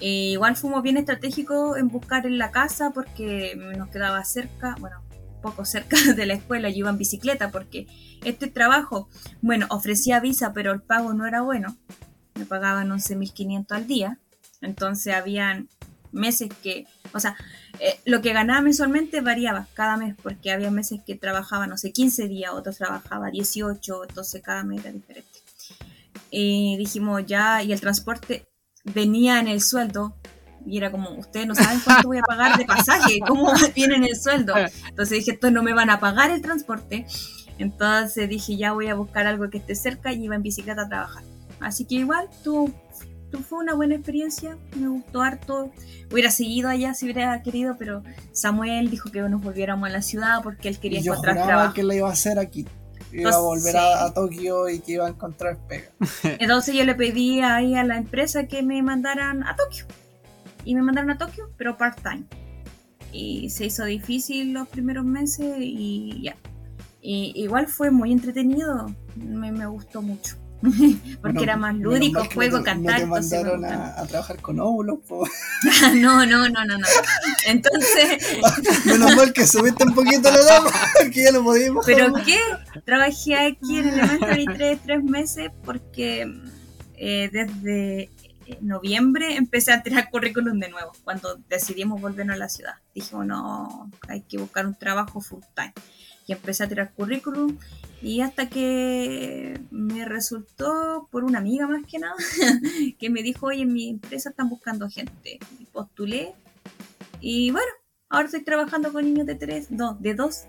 Eh, igual fuimos bien estratégicos en buscar en la casa porque nos quedaba cerca, bueno, poco cerca [LAUGHS] de la escuela, yo iba en bicicleta porque este trabajo, bueno, ofrecía visa, pero el pago no era bueno. Me pagaban 11.500 al día. Entonces habían meses que, o sea, eh, lo que ganaba mensualmente variaba cada mes porque había meses que trabajaba, no sé, 15 días, otros trabajaba 18, entonces cada mes era diferente. Y dijimos ya, y el transporte venía en el sueldo, y era como, ustedes no saben cuánto voy a pagar de pasaje, cómo [LAUGHS] tienen el sueldo. Entonces dije, esto no me van a pagar el transporte. Entonces dije, ya voy a buscar algo que esté cerca y iba en bicicleta a trabajar. Así que igual, tú, tú fue una buena experiencia, me gustó harto. Hubiera seguido allá si hubiera querido, pero Samuel dijo que nos volviéramos a la ciudad porque él quería y yo encontrar trabajo. que lo iba a hacer aquí. Iba a volver a, a, Tokio y que iba a encontrar pega. Entonces yo le pedí ahí a la empresa que me mandaran a Tokio y me mandaron a Tokio, pero part-time. Y se hizo difícil los primeros meses y ya. Y igual fue muy entretenido, me, me gustó mucho. [LAUGHS] Porque Bueno, era más lúdico, juego, no te, cantar. No te mandaron a, a trabajar con óvulos, [LAUGHS] [LAUGHS] no, no, no, no, no. Entonces, Menos mal que subiste un poquito la dama, que ya lo podíamos. ¿pero qué? Trabajé aquí en Elementary tres, tres meses porque eh, desde noviembre empecé a tirar [LAUGHS] currículum de nuevo, cuando decidimos volvernos a la ciudad. Dijimos, no, hay que buscar un trabajo full time. Y empecé a tirar currículum y hasta que me resultó por una amiga más que nada, [LAUGHS] que me dijo, oye, en mi empresa están buscando gente. Y postulé y bueno, ahora estoy trabajando con niños de tres, no, de dos,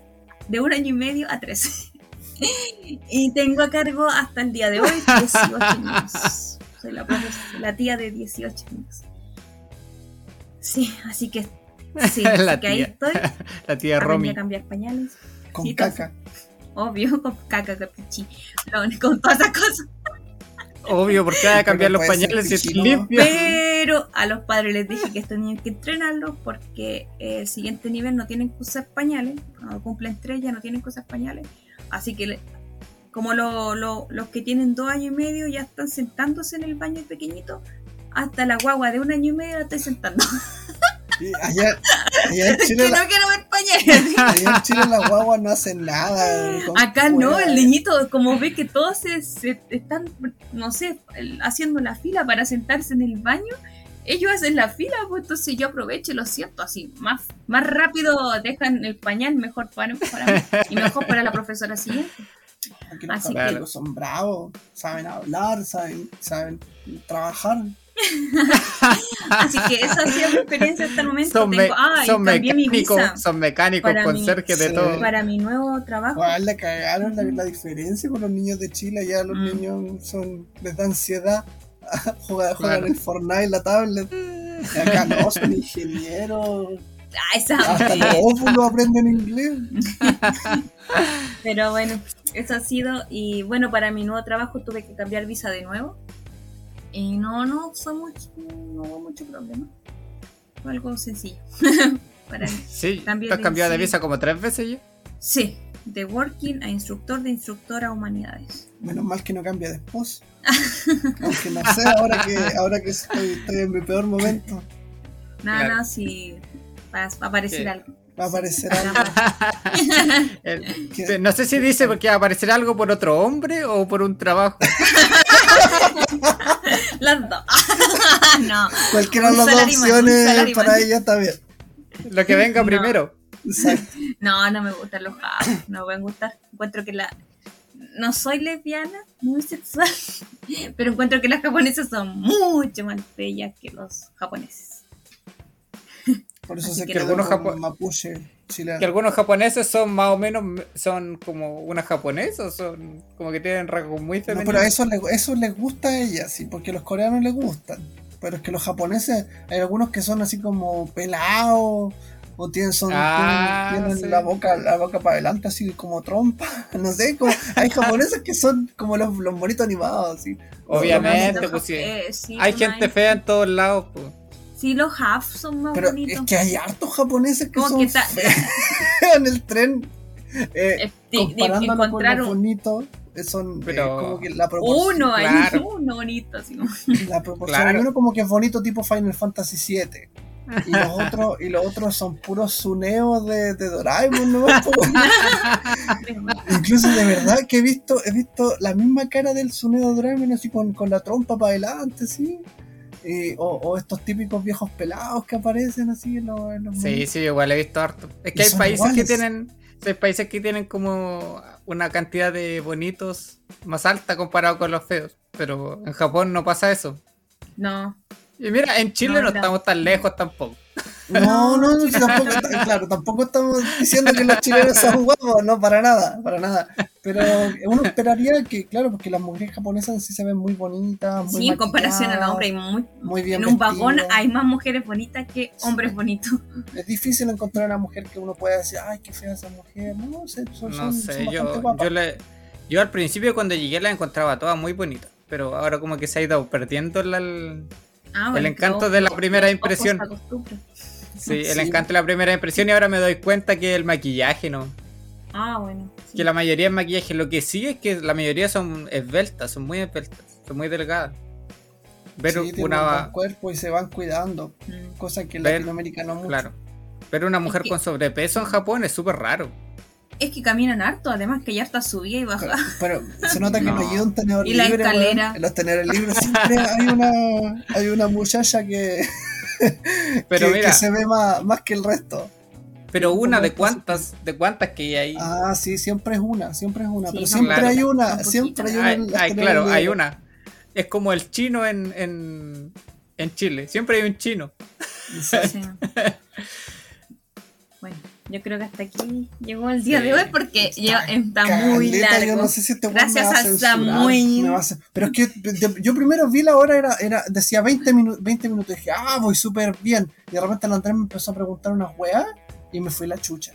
de un año y medio a tres. [LAUGHS] y tengo a cargo hasta el día de hoy 18 niños. Soy la, la tía de 18 niños. Sí, así que sí, [LAUGHS] La así que ahí tía. estoy. [LAUGHS] La tía Romy. a cambiar pañales. Con Sí, caca. Obvio, [LAUGHS] con caca, capichi, con todas esas cosas. Obvio, porque hay que cambiar los pañales si es limpio. Pero a los padres les dije que esto tenían que entrenarlos porque eh, el siguiente nivel no tienen que usar pañales. Cuando cumplen tres ya no tienen que usar pañales. Así que le- como lo- lo- los que tienen dos años y medio ya están sentándose en el baño pequeñito, hasta la guagua de un año y medio la estoy sentando. Allá, allá en [LAUGHS] que Chile, la, no quiero ver pañales. [LAUGHS] allá en Chile las guaguas no hacen nada. Acá no, el niñito, como ve que todos se, se están, no sé, haciendo la fila para sentarse en el baño, ellos hacen la fila, pues entonces yo aprovecho y lo siento así, más, más rápido dejan el pañal, mejor para, para mí y mejor para la profesora siguiente. Aquí los Así católicos son bravos, saben hablar, saben, saben trabajar. [LAUGHS] Así que esa ha sido mi experiencia hasta el momento. Son, me- Tengo, ah, y son cambié mi visa mecánicos, son mecánicos, conserjes de Sí. todo. para mi nuevo trabajo. Igual le cagaron la, la diferencia con los niños de Chile. Allá los Mm. niños son, les da ansiedad. [LAUGHS] juegan, juegan Claro. el Fortnite, la tablet. Y acá no, son ingenieros. Ah, esa Hasta los óvulos aprenden inglés. [LAUGHS] Pero bueno, eso ha sido. Y bueno, para mi nuevo trabajo tuve que cambiar visa de nuevo. Y no, no fue mucho, no hubo mucho problema. Fue algo sencillo. [LAUGHS] para mí. Sí, Cambié ¿te has cambiado de visa como tres veces ya? Sí, de working a instructor, de instructor a humanidades. Menos mal que no cambia de esposo. [LAUGHS] Aunque no sé, ahora que, ahora que estoy, estoy en mi peor momento. Nada, Claro. nada, si va va a aparecer ¿Qué? algo. Va a aparecer algo. No sé si dice porque aparecerá algo por otro hombre o por un trabajo. Las dos. [LAUGHS] no. Cualquiera de las dos opciones para ella está bien. Lo que venga No. primero. Exacto. No, no me gustan los japoneses. No me pueden gustar. Encuentro que la. No soy lesbiana, muy sexual. [LAUGHS] Pero encuentro que las japonesas son mucho más bellas que los japoneses. Por eso Así se que quedó algunos con japo- mapuche chileno. Que algunos japoneses son más o menos, son como una japonesa, o son como que tienen rasgos muy No, femeninos. pero eso, le- eso les gusta a ella, sí, porque los coreanos les gustan. Pero es que los japoneses, hay algunos que son así como pelados, o tienen, son, Ah, tienen, tienen sí. la boca la boca para adelante, así como trompa. [LAUGHS] No sé, como, hay japoneses que son como los, los bonitos animados, así. Obviamente, Los pues sí. eh, Hay no gente fea en todos lados, pues. Sí, los half son más Pero bonitos. es que hay hartos japoneses que Como son que ta- [LAUGHS] en el tren. Eh, Eh, comparándolo con los un- bonitos, eh, son eh, Pero- como que la proporción. uno, hay Claro. uno bonito. Así como- La proporción. Claro. Hay uno como que es bonito tipo Final Fantasy VII. Y los [LAUGHS] otros, y los otros son puros suneos de, de Doraemon, ¿no? [LAUGHS] Incluso de verdad que he visto, he visto la misma cara del suneo de Doraemon así con, con la trompa para adelante, sí. Eh, o, o estos típicos viejos pelados que aparecen así en los, en los Sí, sí, igual he visto harto. Es Y que hay países que tienen, hay países que tienen como una cantidad de bonitos más alta comparado con los feos. Pero en Japón no pasa eso. No, Y mira, en Chile no. estamos tan lejos tampoco. No, no, no, tampoco, claro, tampoco estamos diciendo que los chilenos son guapos, no, para nada, para nada. Pero uno esperaría que, claro, porque las mujeres japonesas sí se ven muy bonitas, muy sí, en comparación a los hombres, hay muy- muy bien en un vagón hay más mujeres bonitas que hombres bonitos. Es difícil encontrar una mujer que uno pueda decir, ay, qué fea esa mujer. No, son, No sé, son yo, bastante guapas. yo, le, yo al principio cuando llegué la encontraba todas muy bonitas. Pero ahora como que se ha ido perdiendo la, el, Ah, El bueno, encanto pero de la primera impresión. sí, el Sí. encanto de la primera impresión y ahora me doy cuenta que el maquillaje no. Ah, bueno. sí. Que la mayoría es maquillaje. Lo que sí es que la mayoría son esbeltas, son muy esbeltas, son muy delgadas. Ver Sí, un una. buen cuerpo y se van cuidando, Mm. cosa que en Ver- Latinoamérica no mucho. Claro. Ver una mujer que- con sobrepeso en Japón es súper raro. Es que caminan harto, además que ya está subida y baja. Pero se nota que no, No. ayuda un tenedor Y la libre. escalera. En los tenedores libres siempre hay una, hay una muchacha que, [LAUGHS] Pero que, mira, que se ve más, más que el resto. pero una de como- cuántas, de cuántas que hay ahí. Ah, sí, siempre es una, siempre es una. Sí, pero siempre claro. hay una, siempre hay una. En los hay, tenedores claro, hay libres. una. Es como el chino en, en, en Chile. Siempre hay un chino. Sí. [LAUGHS] yo creo que hasta aquí llegó el día Sí. de hoy porque ya está muy largo. Yo no sé si este Gracias me va a Samuel. a Pero es que yo, yo primero vi la hora, era, era decía 20, minu 20 minutos. Y dije, ah, voy súper bien. Y de repente el Andrés me empezó a preguntar unas weas y me fui la chucha.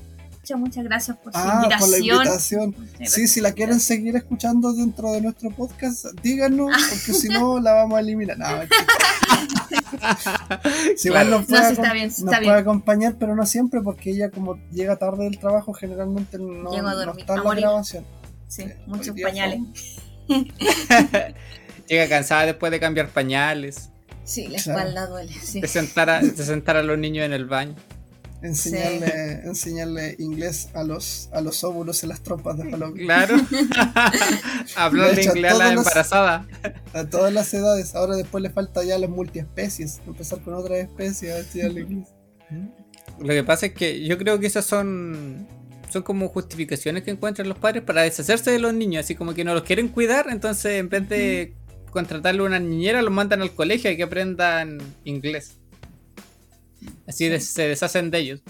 Muchas, muchas gracias por su Ah, por la invitación. invitación. Sí, si la quieren seguir escuchando dentro de nuestro podcast, díganos, porque si no la vamos a eliminar. No, [LAUGHS] si igual nos No, puede, sí, está acom- bien, sí, nos está puede bien. acompañar, pero no siempre, porque ella como llega tarde del trabajo, generalmente no, Llego a no dormir, está en a la morir. grabación. Sí, Eh, muchos pañales. fue- [LAUGHS] Llega cansada después de cambiar pañales. Sí, la Claro. espalda duele. Sí. De sentar a, de sentar a los niños en el baño. Enseñarle, enseñarle inglés a los, a los óvulos en las trompas de Halloween. Claro. [LAUGHS] Hablarle inglés a la embarazada. A todas las edades. Ahora después le falta ya las multiespecies. Empezar con otras especies a enseñarle inglés. Lo que pasa es que yo creo que esas son son como justificaciones que encuentran los padres para deshacerse de los niños, así como que no los quieren cuidar, entonces en vez de contratarle una niñera los mandan al colegio a que aprendan inglés. Así des- se deshacen de ellos.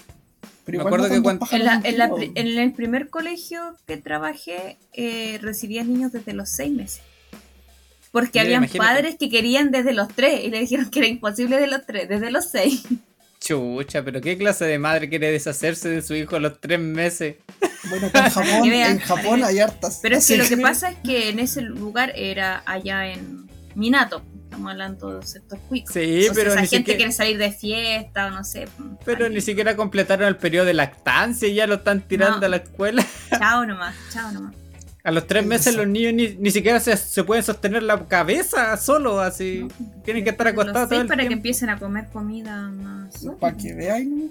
Pero Me acuerdo no que cuando- En, la- un en la tiro. pri- en el primer colegio que trabajé, eh, recibía niños desde los seis meses. Porque Mira, habían imagínate. padres que querían desde los tres y le dijeron que era imposible de los tres, desde los seis. Chucha, pero ¿qué clase de madre quiere deshacerse de su hijo a los tres meses? Bueno, en [LAUGHS] Japón, vean, en Japón hay hartas. Pero es que lo que pasa es que en ese lugar era allá en Minato. Estamos hablando del sector cuico. Sí, Entonces, pero esa gente siquiera- quiere salir de fiesta o no sé. Pero ni siquiera completaron el periodo de lactancia y ya lo están tirando No. a la escuela. [LAUGHS] Chao nomás, chao nomás. A los tres meses los niños ni, ni siquiera se, se pueden sostener la cabeza solo, así. Tienen que estar acostados todo el para que empiecen a comer comida más. Para que veáis, ¿no?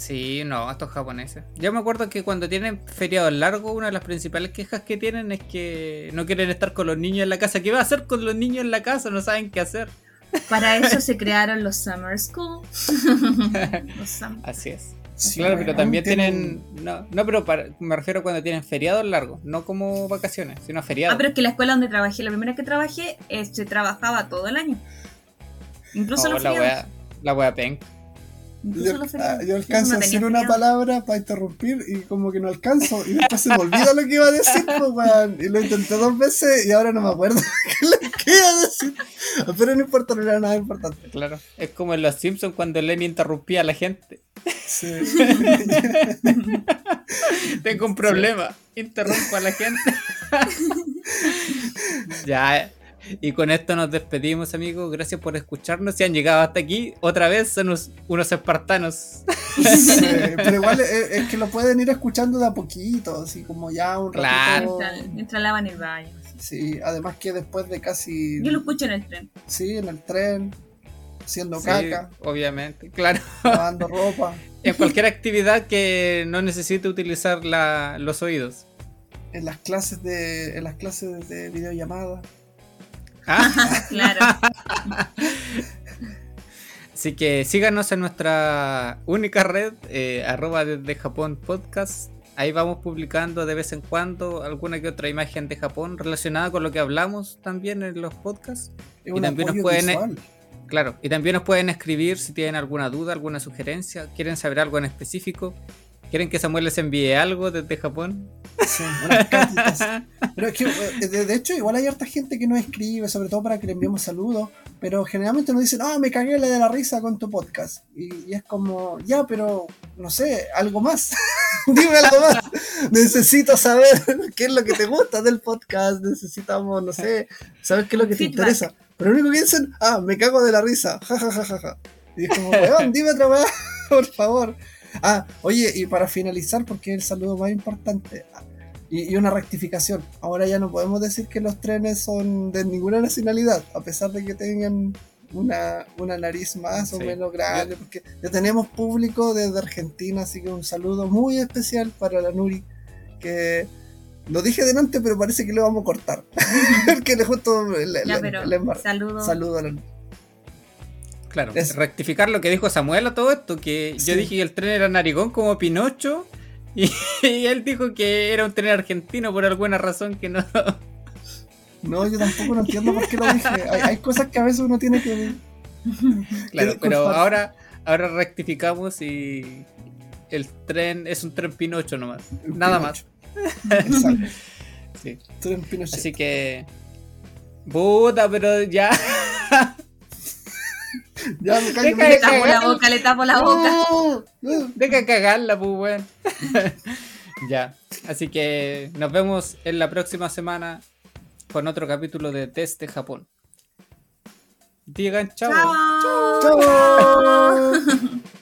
Sí, no, estos japoneses. Yo me acuerdo que cuando tienen feriados largos, una de las principales quejas que tienen es que no quieren estar con los niños en la casa. ¿Qué va a hacer con los niños en la casa? No saben qué hacer. Para [LAUGHS] eso se crearon los Summer School. [LAUGHS] Los sum- Así es. Sí, claro, pero también tienen- tienen. No, no pero para- me refiero cuando tienen feriados largos, no como vacaciones, sino feriados. Ah, pero es que la escuela donde trabajé, la primera que trabajé, eh, se trabajaba todo el año. Incluso Oh, los la feriados. wea, la wea penca. Yo, alcanzo No a decir una palabra para interrumpir y como que no alcanzo y después se me olvida lo que iba a decir, pues, weón. Y lo intenté dos veces y ahora no me acuerdo [LAUGHS] qué que iba a decir. Pero no importa, no era nada importante. Claro. Es como en Los Simpsons cuando Lenny interrumpía a la gente. Sí. [LAUGHS] Tengo un problema. Interrumpo a la gente. [LAUGHS] ya. [LAUGHS] Y con esto nos despedimos, amigos. Gracias por escucharnos. Si han llegado hasta aquí, otra vez son unos, unos espartanos. Sí, [LAUGHS] pero igual es, es que lo pueden ir escuchando de a poquito, así como ya un ratito. Claro. Mientras, mientras lavan el baño. Sí, además que después de casi. Yo lo escucho en el tren. Sí, en el tren, haciendo Sí, caca, obviamente. Claro. lavando [LAUGHS] ropa, En cualquier actividad que no necesite utilizar la- los oídos. en las clases de, en las clases de videollamada. Ah, Claro. [LAUGHS] Así que síganos en nuestra única red, eh, arroba desde Japón podcast. Ahí vamos publicando de vez en cuando alguna que otra imagen de Japón relacionada con lo que hablamos también en los podcasts. Es Y también nos pueden- visual. Claro, y también nos pueden escribir si tienen alguna duda, alguna sugerencia, quieren saber algo en específico, quieren que Samuel les envíe algo desde Japón. Sí, unas cartitas. Pero es que, eh, de, hecho, igual hay harta gente que nos escribe, sobre todo para que le enviemos saludos, pero generalmente nos dicen, ah, me cagué la de la risa con tu podcast. Y, y es como, ya, pero, no sé, algo más. [LAUGHS] Dime algo más. Necesito saber [LAUGHS] qué es lo que te gusta del podcast. Necesitamos, no sé, saber qué es lo que te Feedback. interesa. Pero lo único que dicen, ah, me cago de la risa. [LAUGHS] Ja, ja, ja, ja, ja. Y es como, weón, dime otra weá, por favor. Ah, oye, y para finalizar, porque es el saludo más importante, ah, y, y una rectificación. Ahora ya no podemos decir que los trenes son de ninguna nacionalidad, a pesar de que tengan una, una nariz más o Sí. menos grande, porque ya tenemos público desde Argentina, así que un saludo muy especial para la Nuri, que lo dije delante, pero parece que lo vamos a cortar. [LAUGHS] porque le justo le, Ya, le- pero le. Saludo a la Nuri. Claro, Es- rectificar lo que dijo Samuel a todo esto, que Sí. yo dije que el tren era narigón como Pinocho, y, [LAUGHS] y él dijo que era un tren argentino por alguna razón que no... No, yo tampoco no entiendo por qué lo dije. Hay, hay cosas que a veces uno tiene que... Claro, [LAUGHS] pero ahora, ahora rectificamos y el tren es un tren Pinocho nomás. Nada más. Exacto. [LAUGHS] Sí. Tren Pinochet. Así que... Puta, pero ya... Ya me callo, Deja me de Le tapo la cagar. boca, le tapo la boca. No, no. Deja cagarla, pues, weón. [LAUGHS] ya. Así que nos vemos en la próxima semana con otro capítulo de Test de Japón. Digan chao. Chao. Chao. [LAUGHS]